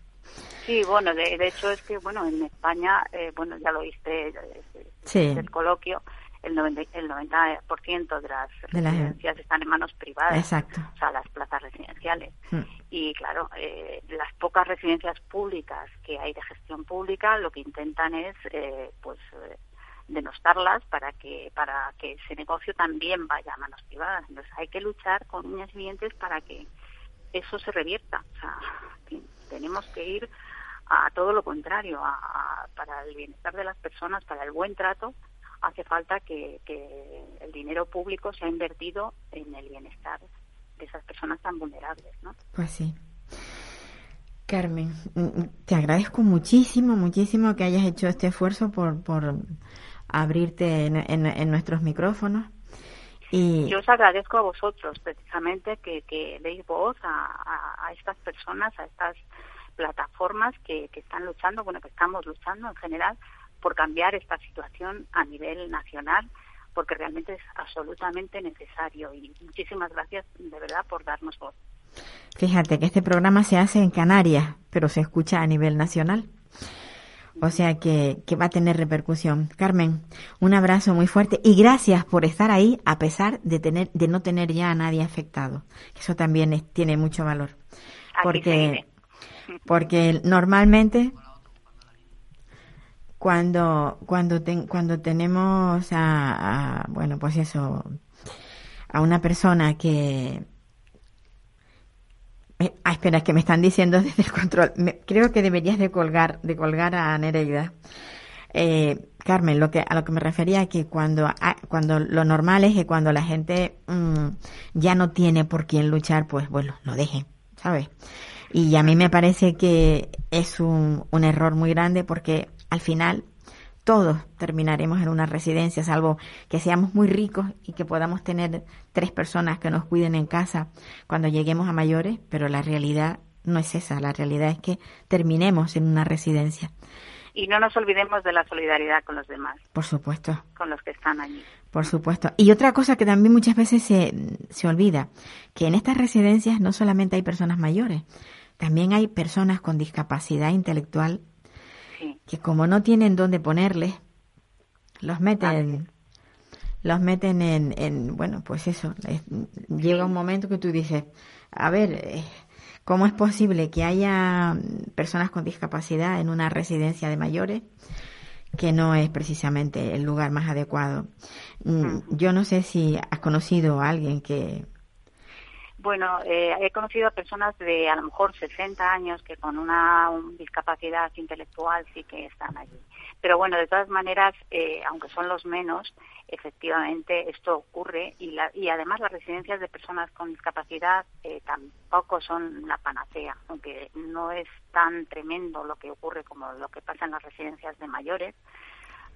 Sí, bueno, de, de hecho es que, bueno, en España, eh, bueno, ya lo viste eh, Sí. del coloquio, el 90%, el 90 de las residencias están en manos privadas, Exacto. o sea, las plazas residenciales. Hmm. Y claro, eh, las pocas residencias públicas que hay de gestión pública lo que intentan es, eh, pues, eh, denostarlas para que para que ese negocio también vaya a manos privadas. Entonces hay que luchar con uñas y dientes para que eso se revierta. O sea, tenemos que ir a todo lo contrario, a, para el bienestar de las personas, para el buen trato, hace falta que, que, el dinero público sea invertido en el bienestar de esas personas tan vulnerables, ¿no? Pues sí. Carmen, mm, mm, te agradezco muchísimo, muchísimo que hayas hecho este esfuerzo por, por abrirte en, en, en nuestros micrófonos. Y... Yo os agradezco a vosotros precisamente que, que deis voz a, a, a, estas personas, a estas plataformas que, que están luchando, bueno, que estamos luchando en general por cambiar esta situación a nivel nacional, porque realmente es absolutamente necesario. Y muchísimas gracias de verdad por darnos voz. Fíjate que este programa se hace en Canarias, pero se escucha a nivel nacional. O sea que, que, va a tener repercusión. Carmen, un abrazo muy fuerte y gracias por estar ahí a pesar de tener, de no tener ya a nadie afectado. Eso también es, tiene mucho valor. Porque, porque normalmente cuando, cuando, ten, cuando tenemos a, a, bueno, pues eso, a una persona que, Ah, espera, es que me están diciendo [laughs] desde el control. Me, creo que deberías de colgar, de colgar a Nereida. Eh, Carmen, lo que, a lo que me refería es que cuando, ah, cuando lo normal es que cuando la gente mmm, ya no tiene por quién luchar, pues bueno, lo dejen, ¿sabes? Y a mí me parece que es un error muy grande porque al final todos terminaremos en una residencia, salvo que seamos muy ricos y que podamos tener tres personas que nos cuiden en casa cuando lleguemos a mayores, pero la realidad no es esa, la realidad es que terminemos en una residencia. Y no nos olvidemos de la solidaridad con los demás. Por supuesto. Con los que están allí. Por supuesto. Y otra cosa que también muchas veces se, se olvida, que en estas residencias no solamente hay personas mayores, también hay personas con discapacidad intelectual que como no tienen dónde ponerles, los meten, los meten en, en, bueno, pues eso, es, llega un momento que tú dices, a ver, eh, ¿cómo es posible que haya personas con discapacidad en una residencia de mayores? que no es precisamente el lugar más adecuado. Yo no sé si has conocido a alguien que, bueno, eh, he conocido a personas de a lo mejor 60 años que con una discapacidad intelectual sí que están allí. Pero bueno, de todas maneras, eh, aunque son los menos, efectivamente esto ocurre y, la, y además las residencias de personas con discapacidad eh, tampoco son la panacea, aunque no es tan tremendo lo que ocurre como lo que pasa en las residencias de mayores,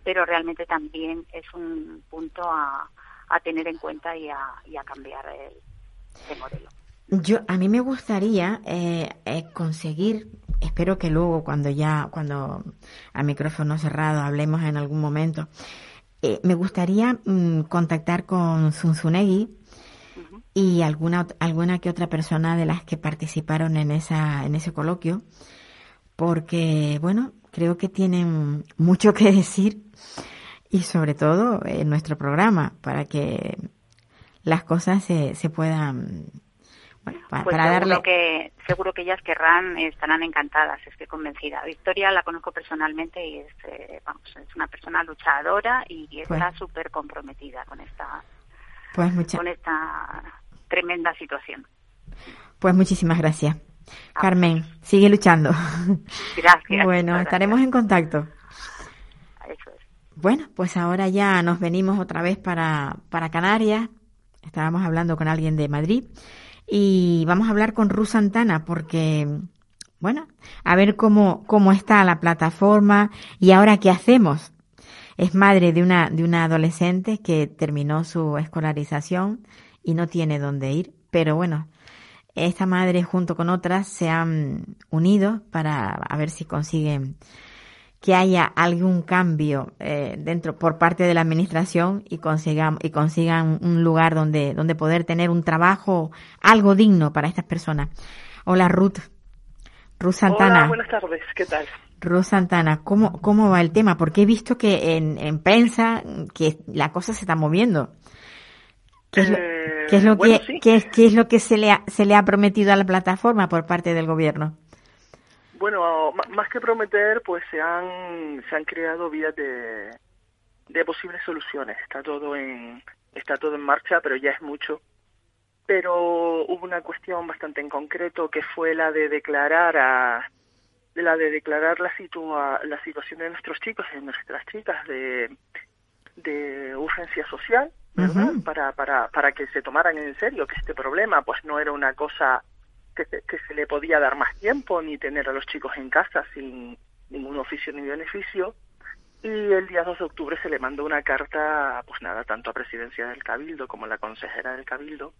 pero realmente también es un punto a, a tener en cuenta y a, y a cambiar el de. Yo, a mí me gustaría eh, eh, conseguir, espero que luego cuando ya, cuando a micrófono cerrado hablemos en algún momento, eh, me gustaría mm, contactar con Zunzunegui uh -huh. y alguna, alguna que otra persona de las que participaron en, esa, en ese coloquio, porque, bueno, creo que tienen mucho que decir y sobre todo en nuestro programa para que las cosas se, se puedan bueno, para, pues para seguro darle que seguro que ellas querrán estarán encantadas estoy convencida. Victoria la conozco personalmente y es eh, vamos es una persona luchadora y, y está Pues- súper comprometida con esta pues mucha, con esta tremenda situación. Pues muchísimas gracias. Carmen sigue luchando. [laughs] Gracias bueno estaremos en contacto. Eso es. Bueno, pues ahora ya nos venimos otra vez para, para Canarias. Estábamos hablando con alguien de Madrid y vamos a hablar con Ruth Santana porque, bueno, a ver cómo, cómo está la plataforma y ahora qué hacemos. Es madre de una, de una adolescente que terminó su escolarización y no tiene dónde ir, pero bueno, esta madre junto con otras se han unido para a ver si consiguen que haya algún cambio eh, dentro por parte de la administración y consigan y consigan un lugar donde donde poder tener un trabajo algo digno para estas personas. Hola Ruth. Ruth Santana. Hola, buenas tardes, ¿qué tal? Rosa Santana, ¿cómo, ¿cómo va el tema? Porque he visto que en, en prensa que la cosa se está moviendo. ¿Qué es lo, Eh, qué es lo bueno, que, sí. qué es- qué es lo que se le, ha, se le ha prometido a la plataforma por parte del gobierno? Bueno, más que prometer, pues se han, se han creado vías de, de posibles soluciones. Está todo en está todo en marcha, pero ya es mucho. Pero hubo una cuestión bastante en concreto que fue la de declarar a la de declarar la situa, la situación de nuestros chicos y de nuestras chicas de de urgencia social, ¿verdad? Para para para que se tomaran en serio que este problema pues no era una cosa que, que se le podía dar más tiempo ni tener a los chicos en casa sin ningún oficio ni beneficio. Y el día 2 de octubre se le mandó una carta, pues nada, tanto a Presidencia del Cabildo como a la consejera del Cabildo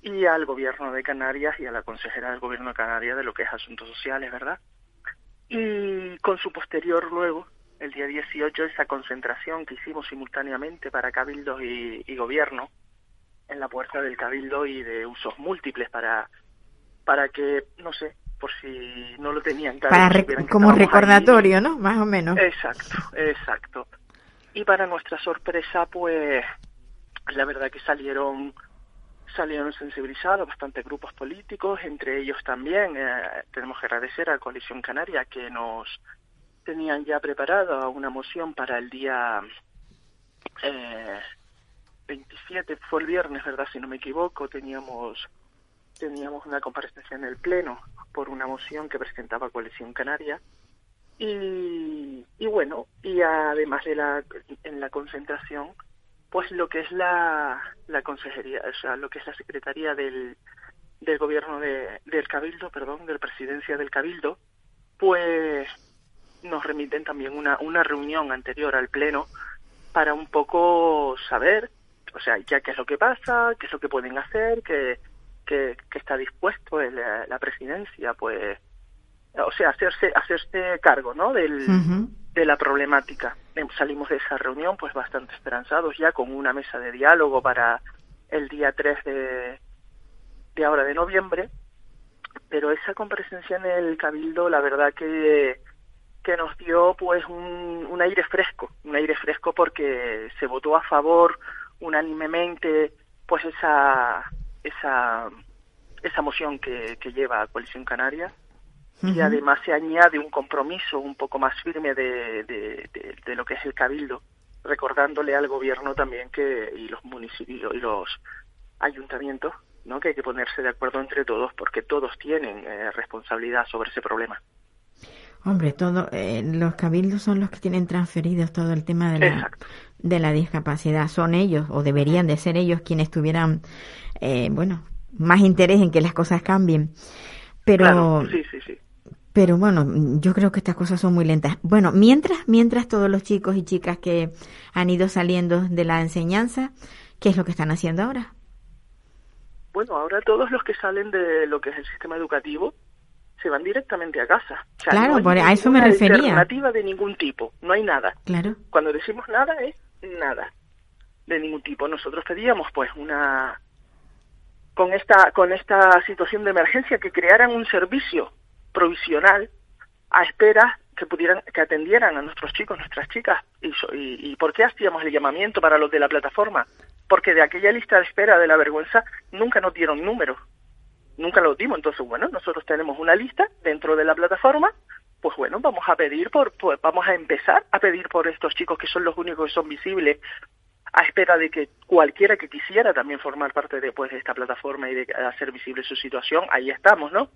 y al Gobierno de Canarias y a la consejera del Gobierno de Canarias de lo que es Asuntos Sociales, ¿verdad? Y con su posterior luego, el día 18, esa concentración que hicimos simultáneamente para Cabildos y, y Gobierno en la puerta del Cabildo y de usos múltiples para, para que, no sé, por si no lo tenían claro. Para como ahí. recordatorio, ¿no? Más o menos. Exacto, exacto. Y para nuestra sorpresa, pues la verdad que salieron salieron sensibilizados bastantes grupos políticos, entre ellos también eh, tenemos que agradecer a Coalición Canaria que nos tenían ya preparada una moción para el día eh, 27, fue el viernes, ¿verdad? Si no me equivoco, teníamos teníamos una comparecencia en el Pleno por una moción que presentaba Coalición Canaria. Y, y bueno, y además de la, en la concentración, pues lo que es la, la consejería, o sea, lo que es la secretaría del, del gobierno de, del Cabildo, perdón, del presidencia del Cabildo, pues nos remiten también una, una reunión anterior al Pleno para un poco saber, o sea, ya qué es lo que pasa, qué es lo que pueden hacer, qué, qué, qué está dispuesto el, la presidencia, pues, o sea, hacerse, hacerse cargo, ¿no? Del, de la problemática. Em, Salimos de esa reunión pues bastante esperanzados ya con una mesa de diálogo para el día 3 de, de ahora de noviembre, pero esa comparecencia en el Cabildo la verdad que que nos dio pues un, un aire fresco, un aire fresco porque se votó a favor unánimemente pues esa esa esa moción que, que lleva Coalición Canaria y además se añade un compromiso un poco más firme de, de, de- de lo que es el cabildo recordándole al gobierno también que y los municipios y los ayuntamientos no que hay que ponerse de acuerdo entre todos porque todos tienen eh, responsabilidad sobre ese problema Hombre, todo, eh, los cabildos son los que tienen transferidos todo el tema de la, Exacto. de la discapacidad. Son ellos, o deberían de ser ellos, quienes tuvieran, eh, bueno, más interés en que las cosas cambien. Pero, Claro, sí sí sí pero bueno, yo creo que estas cosas son muy lentas. Bueno, mientras, mientras todos los chicos y chicas que han ido saliendo de la enseñanza, ¿qué es lo que están haciendo ahora? Bueno, ahora todos los que salen de lo que es el sistema educativo se van directamente a casa. O sea, Claro, no hay por- a eso me refería. alternativa de ningún tipo, no hay nada. Claro. Cuando decimos nada es nada de ningún tipo. Nosotros pedíamos pues una con esta con esta situación de emergencia que crearan un servicio provisional a espera que pudieran que atendieran a nuestros chicos, nuestras chicas. Y, y, y por qué hacíamos el llamamiento para los de la plataforma porque de aquella lista de espera de la vergüenza nunca nos dieron números nunca lo dimos. Entonces bueno nosotros tenemos una lista dentro de la plataforma pues bueno vamos a pedir por, por- vamos a empezar a pedir por estos chicos que son los únicos que son visibles a espera de que cualquiera que quisiera también formar parte de, pues, de esta plataforma y de hacer visible su situación, ahí estamos, ¿no?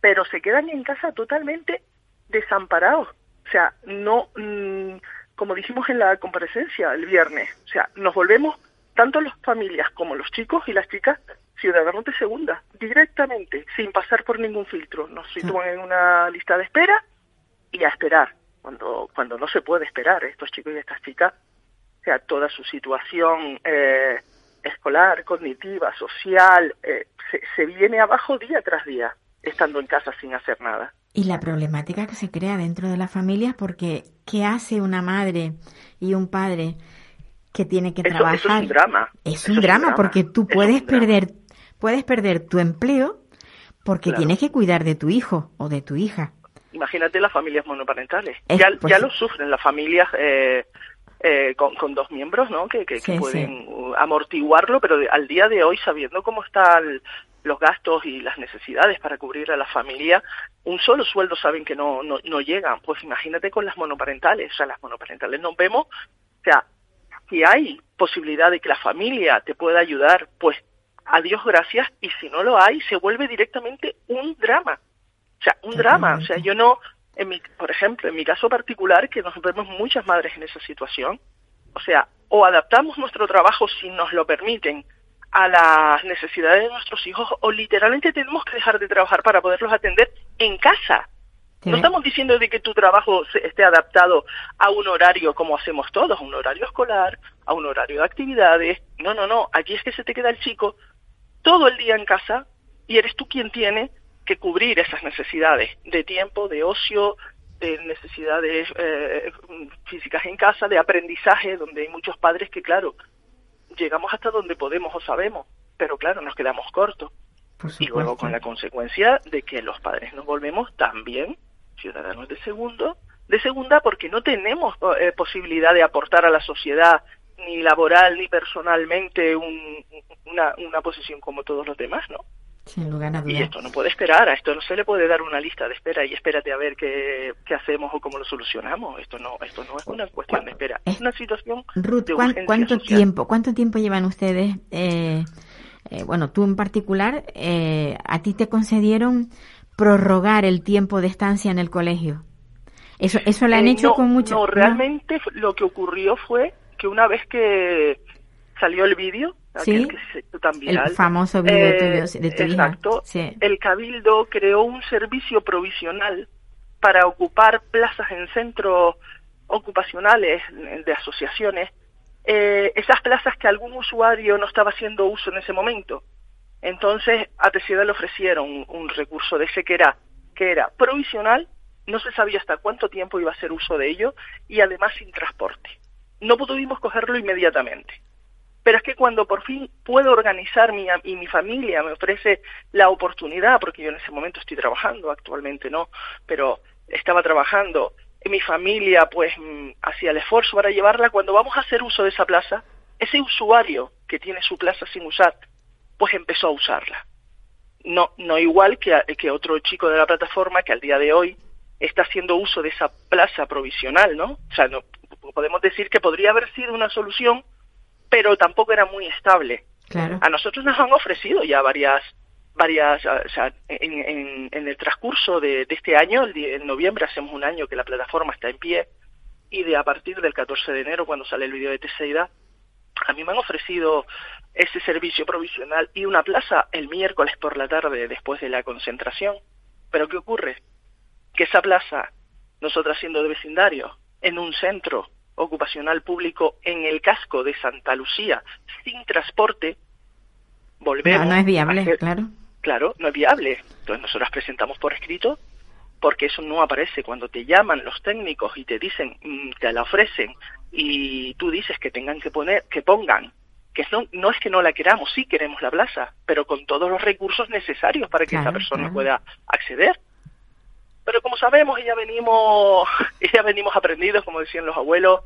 Pero se quedan en casa totalmente desamparados. O sea, no, mm, como dijimos en la comparecencia el viernes, o sea, nos volvemos, tanto las familias como los chicos y las chicas, ciudadanos de segunda, directamente, sin pasar por ningún filtro. Nos sitúan en una lista de espera y a esperar, cuando, cuando no se puede esperar. Estos chicos y estas chicas o sea, toda su situación eh, escolar, cognitiva, social, eh, se, se viene abajo día tras día, estando en casa sin hacer nada. Y la problemática que se crea dentro de las familias, porque ¿qué hace una madre y un padre que tiene que Eso- eso trabajar? es un drama. Es Eso un es un drama, drama. porque tú Eso es puedes drama. perder, puedes perder tu empleo porque Claro. tienes que cuidar de tu hijo o de tu hija. imagínate las familias monoparentales. Es- ya, pues ya lo sufren las familias eh, eh, con, con dos miembros, ¿no? Que, que- que pueden amortiguarlo, pero de- al día de hoy, sabiendo cómo están los gastos y las necesidades para cubrir a la familia, un solo sueldo saben que no, no, no llegan. Pues imagínate con las monoparentales. O sea, las monoparentales nos vemos, o sea, si hay posibilidad de que la familia te pueda ayudar, pues a Dios gracias, y si no lo hay, se vuelve directamente un drama. O sea, un drama. O sea, yo no, en mi, por ejemplo, en mi caso particular, que nos vemos muchas madres en esa situación, o sea, o adaptamos nuestro trabajo si nos lo permiten a las necesidades de nuestros hijos, o literalmente tenemos que dejar de trabajar para poderlos atender en casa. No estamos diciendo de que tu trabajo se- esté adaptado a un horario como hacemos todos, a un horario escolar, a un horario de actividades. No, no, no. Aquí es que se te queda el chico todo el día en casa y eres tú quien tiene que cubrir esas necesidades de tiempo, de ocio, de necesidades eh, físicas en casa, de aprendizaje, donde hay muchos padres que, claro, llegamos hasta donde podemos o sabemos, pero claro, nos quedamos cortos. Y luego con la consecuencia de que los padres nos volvemos también ciudadanos de segundo, de segunda porque no tenemos eh, posibilidad de aportar a la sociedad ni laboral ni personalmente un- una, una posición como todos los demás, ¿no? Sin lugar a Y esto no puede esperar, a esto no se le puede dar una lista de espera y espérate a ver qué, qué hacemos o cómo lo solucionamos. Esto no, esto no es una cuestión de espera, es una situación Ruth, de ¿cuán- urgencia ¿cuánto social. tiempo, cuánto tiempo llevan ustedes? eh, eh, bueno, tú en particular, eh, a ti te concedieron prorrogar el tiempo de estancia en el colegio. Eso, eso lo han Eh, hecho no, con mucho. No, realmente lo que ocurrió fue que una vez que salió el vídeo, Sí, que el famoso vídeo eh, tuyo, de tu hija. exacto, Sí. el Cabildo creó un servicio provisional para ocupar plazas en centros ocupacionales de asociaciones, eh, esas plazas que algún usuario no estaba haciendo uso en ese momento. Entonces, a Tesida le ofrecieron un, un recurso de ese que era, que era provisional, no se sabía hasta cuánto tiempo iba a hacer uso de ello y además sin transporte. No pudimos cogerlo inmediatamente. Pero es que cuando por fin puedo organizar mi, y mi familia me ofrece la oportunidad, porque yo en ese momento estoy trabajando, actualmente no, pero estaba trabajando, y mi familia pues mm, hacía el esfuerzo para llevarla, cuando vamos a hacer uso de esa plaza, ese usuario que tiene su plaza sin usar, pues empezó a usarla. No, no igual que, que otro chico de la plataforma que al día de hoy está haciendo uso de esa plaza provisional, ¿no? O sea, no, podemos decir que podría haber sido una solución, pero tampoco era muy estable. Claro. A nosotros nos han ofrecido ya varias, varias, ah, o sea, en, en- en el transcurso de, de este año, el en noviembre hacemos un año que la plataforma está en pie, y de a partir del 14 de enero, cuando sale el vídeo de Teseida, a mí me han ofrecido ese servicio provisional y una plaza el miércoles por la tarde después de la concentración. Pero ¿qué ocurre? Que esa plaza, nosotras siendo de vecindario, en un centro ocupacional público en el casco de Santa Lucía, sin transporte, volvemos No, no es viable, hacer- claro. Claro, no es viable. Entonces nosotros presentamos por escrito porque eso no aparece cuando te llaman los técnicos y te dicen, mm, te la ofrecen y tú dices que tengan que poner, que pongan, que no, no es que no la queramos, sí queremos la plaza, pero con todos los recursos necesarios para que Claro, esa persona claro. pueda acceder. Pero como sabemos, ya venimos, [laughs] ya venimos aprendidos, como decían los abuelos,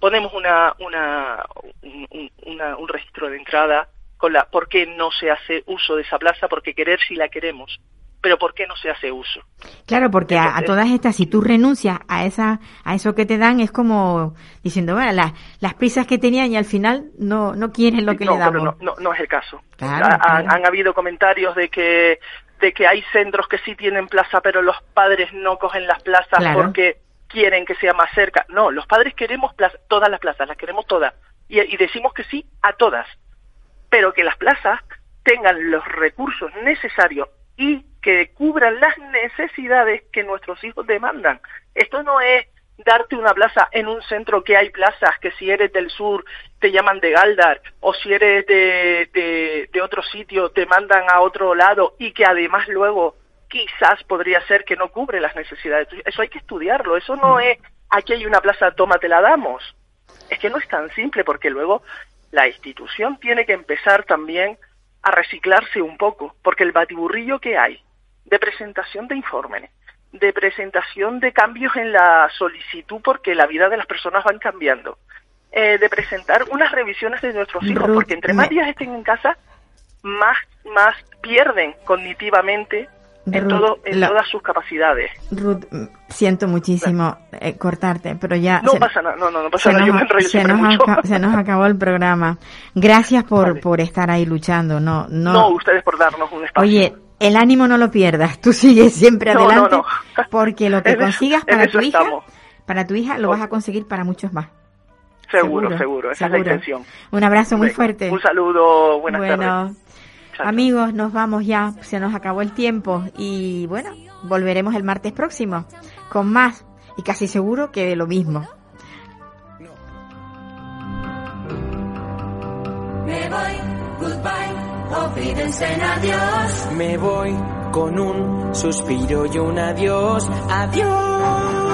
ponemos una, una, un, un- una- un registro de entrada con la por qué no se hace uso de esa plaza, porque querer sí la queremos, pero por qué no se hace uso. Claro, porque a, todas estas, si tú renuncias a esa, a eso que te dan, es como diciendo, bueno, las, las prisas que tenían y al final no, no quieren lo que no, le damos. pero no, no, no es el caso. Claro, Ha- han, claro. han habido comentarios de que de que hay centros que sí tienen plaza, pero los padres no cogen las plazas Claro. porque quieren que sea más cerca. No, los padres queremos plaza- todas las plazas, las queremos todas. Y, y decimos que sí a todas. Pero que las plazas tengan los recursos necesarios y que cubran las necesidades que nuestros hijos demandan. Esto no es darte una plaza en un centro que hay plazas que si eres del sur te llaman de Galdar o si eres de, de, de otro sitio te mandan a otro lado y que además luego quizás podría ser que no cubre las necesidades. Eso hay que estudiarlo. Eso no es aquí hay una plaza, toma, te la damos. Es que no es tan simple porque luego la institución tiene que empezar también a reciclarse un poco, porque el batiburrillo que hay de presentación de informes, de presentación de cambios en la solicitud porque la vida de las personas van cambiando. Eh, de presentar unas revisiones de nuestros hijos, Ruth, porque entre más días estén en casa, más, más pierden cognitivamente en, Ruth, todo, en todas sus capacidades. Ruth, siento muchísimo eh, cortarte, pero ya... No se- pasa nada, no, no, no pasa nada, yo nos, me enrollo se nos mucho. aca- se nos acabó el programa. Gracias por, por estar ahí luchando. No, no, No, ustedes por darnos un espacio. Oye, el ánimo no lo pierdas. Tú sigues siempre No, no, adelante no. porque lo que En consigas para tu hija, estamos. para tu hija lo vas a conseguir para muchos más. seguro, seguro, esa es la intención. Un abrazo muy fuerte. Un saludo, buenas bueno, tardes. amigos, nos vamos ya. Se nos acabó el tiempo y bueno, volveremos el martes próximo con más y casi seguro que de lo mismo. Me voy, goodbye, auf Wiedersehen, adiós. Me voy con un suspiro y un adiós, adiós.